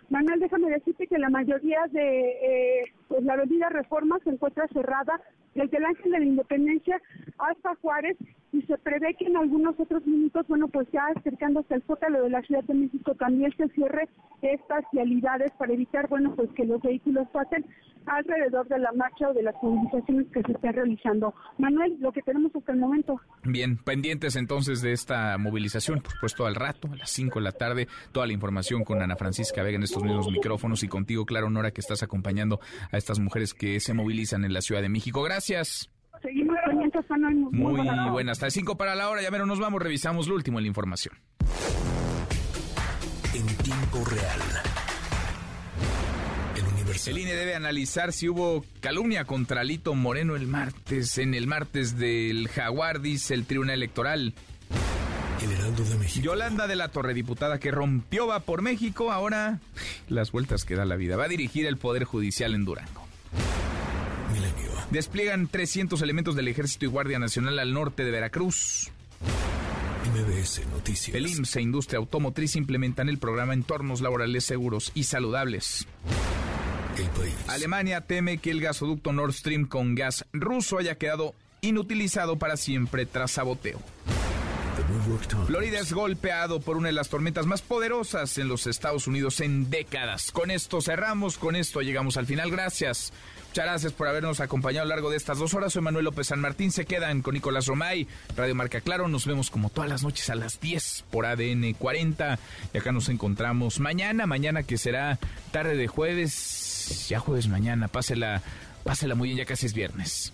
Manuel, déjame decirte que la mayoría de eh, pues la avenida Reforma se encuentra cerrada desde el Ángel de la Independencia hasta Juárez y se prevé que en algunos otros minutos, bueno, pues ya acercándose al Zócalo de la Ciudad de México también se cierre estas vialidades para evitar, bueno, pues que los vehículos pasen alrededor de la marcha o de las movilizaciones que se están realizando. Manuel, lo que tenemos hasta el momento. Bien, pendientes entonces de esta movilización, por supuesto al rato, a las 5 de la tarde, toda la información con Ana Francisca Vega en estos mismos micrófonos y contigo, claro, Nora, que estás acompañando a estas mujeres que se movilizan en la Ciudad de México. Gracias. Seguimos pendientes. Muy, Muy buenas. Hasta 5 para la hora, ya menos nos vamos, revisamos lo último en la información. En tiempo real el INE debe analizar si hubo calumnia contra Lito Moreno el martes. En el martes del Jaguar, dice el Tribunal Electoral. El Heraldo de México. Yolanda de la Torre, diputada que rompió va por México, ahora las vueltas que da la vida. Va a dirigir el Poder Judicial en Durango. Milenio. Despliegan 300 elementos del Ejército y Guardia Nacional al norte de Veracruz. MBS Noticias. El IMSS e Industria Automotriz implementan el programa Entornos Laborales Seguros y Saludables. Alemania teme que el gasoducto Nord Stream con gas ruso haya quedado inutilizado para siempre tras saboteo. Florida es golpeado por una de las tormentas más poderosas en los Estados Unidos en décadas. Con esto cerramos, con esto llegamos al final. Gracias. Muchas gracias por habernos acompañado a lo largo de estas dos horas. Soy Manuel López San Martín. Se quedan con Nicolás Romay, Radio Marca Claro. Nos vemos como todas las noches a las 10 por ADN 40. Y acá nos encontramos mañana, mañana que será tarde de jueves. Ya jueves mañana. Pásela, pásela muy bien, ya casi es viernes.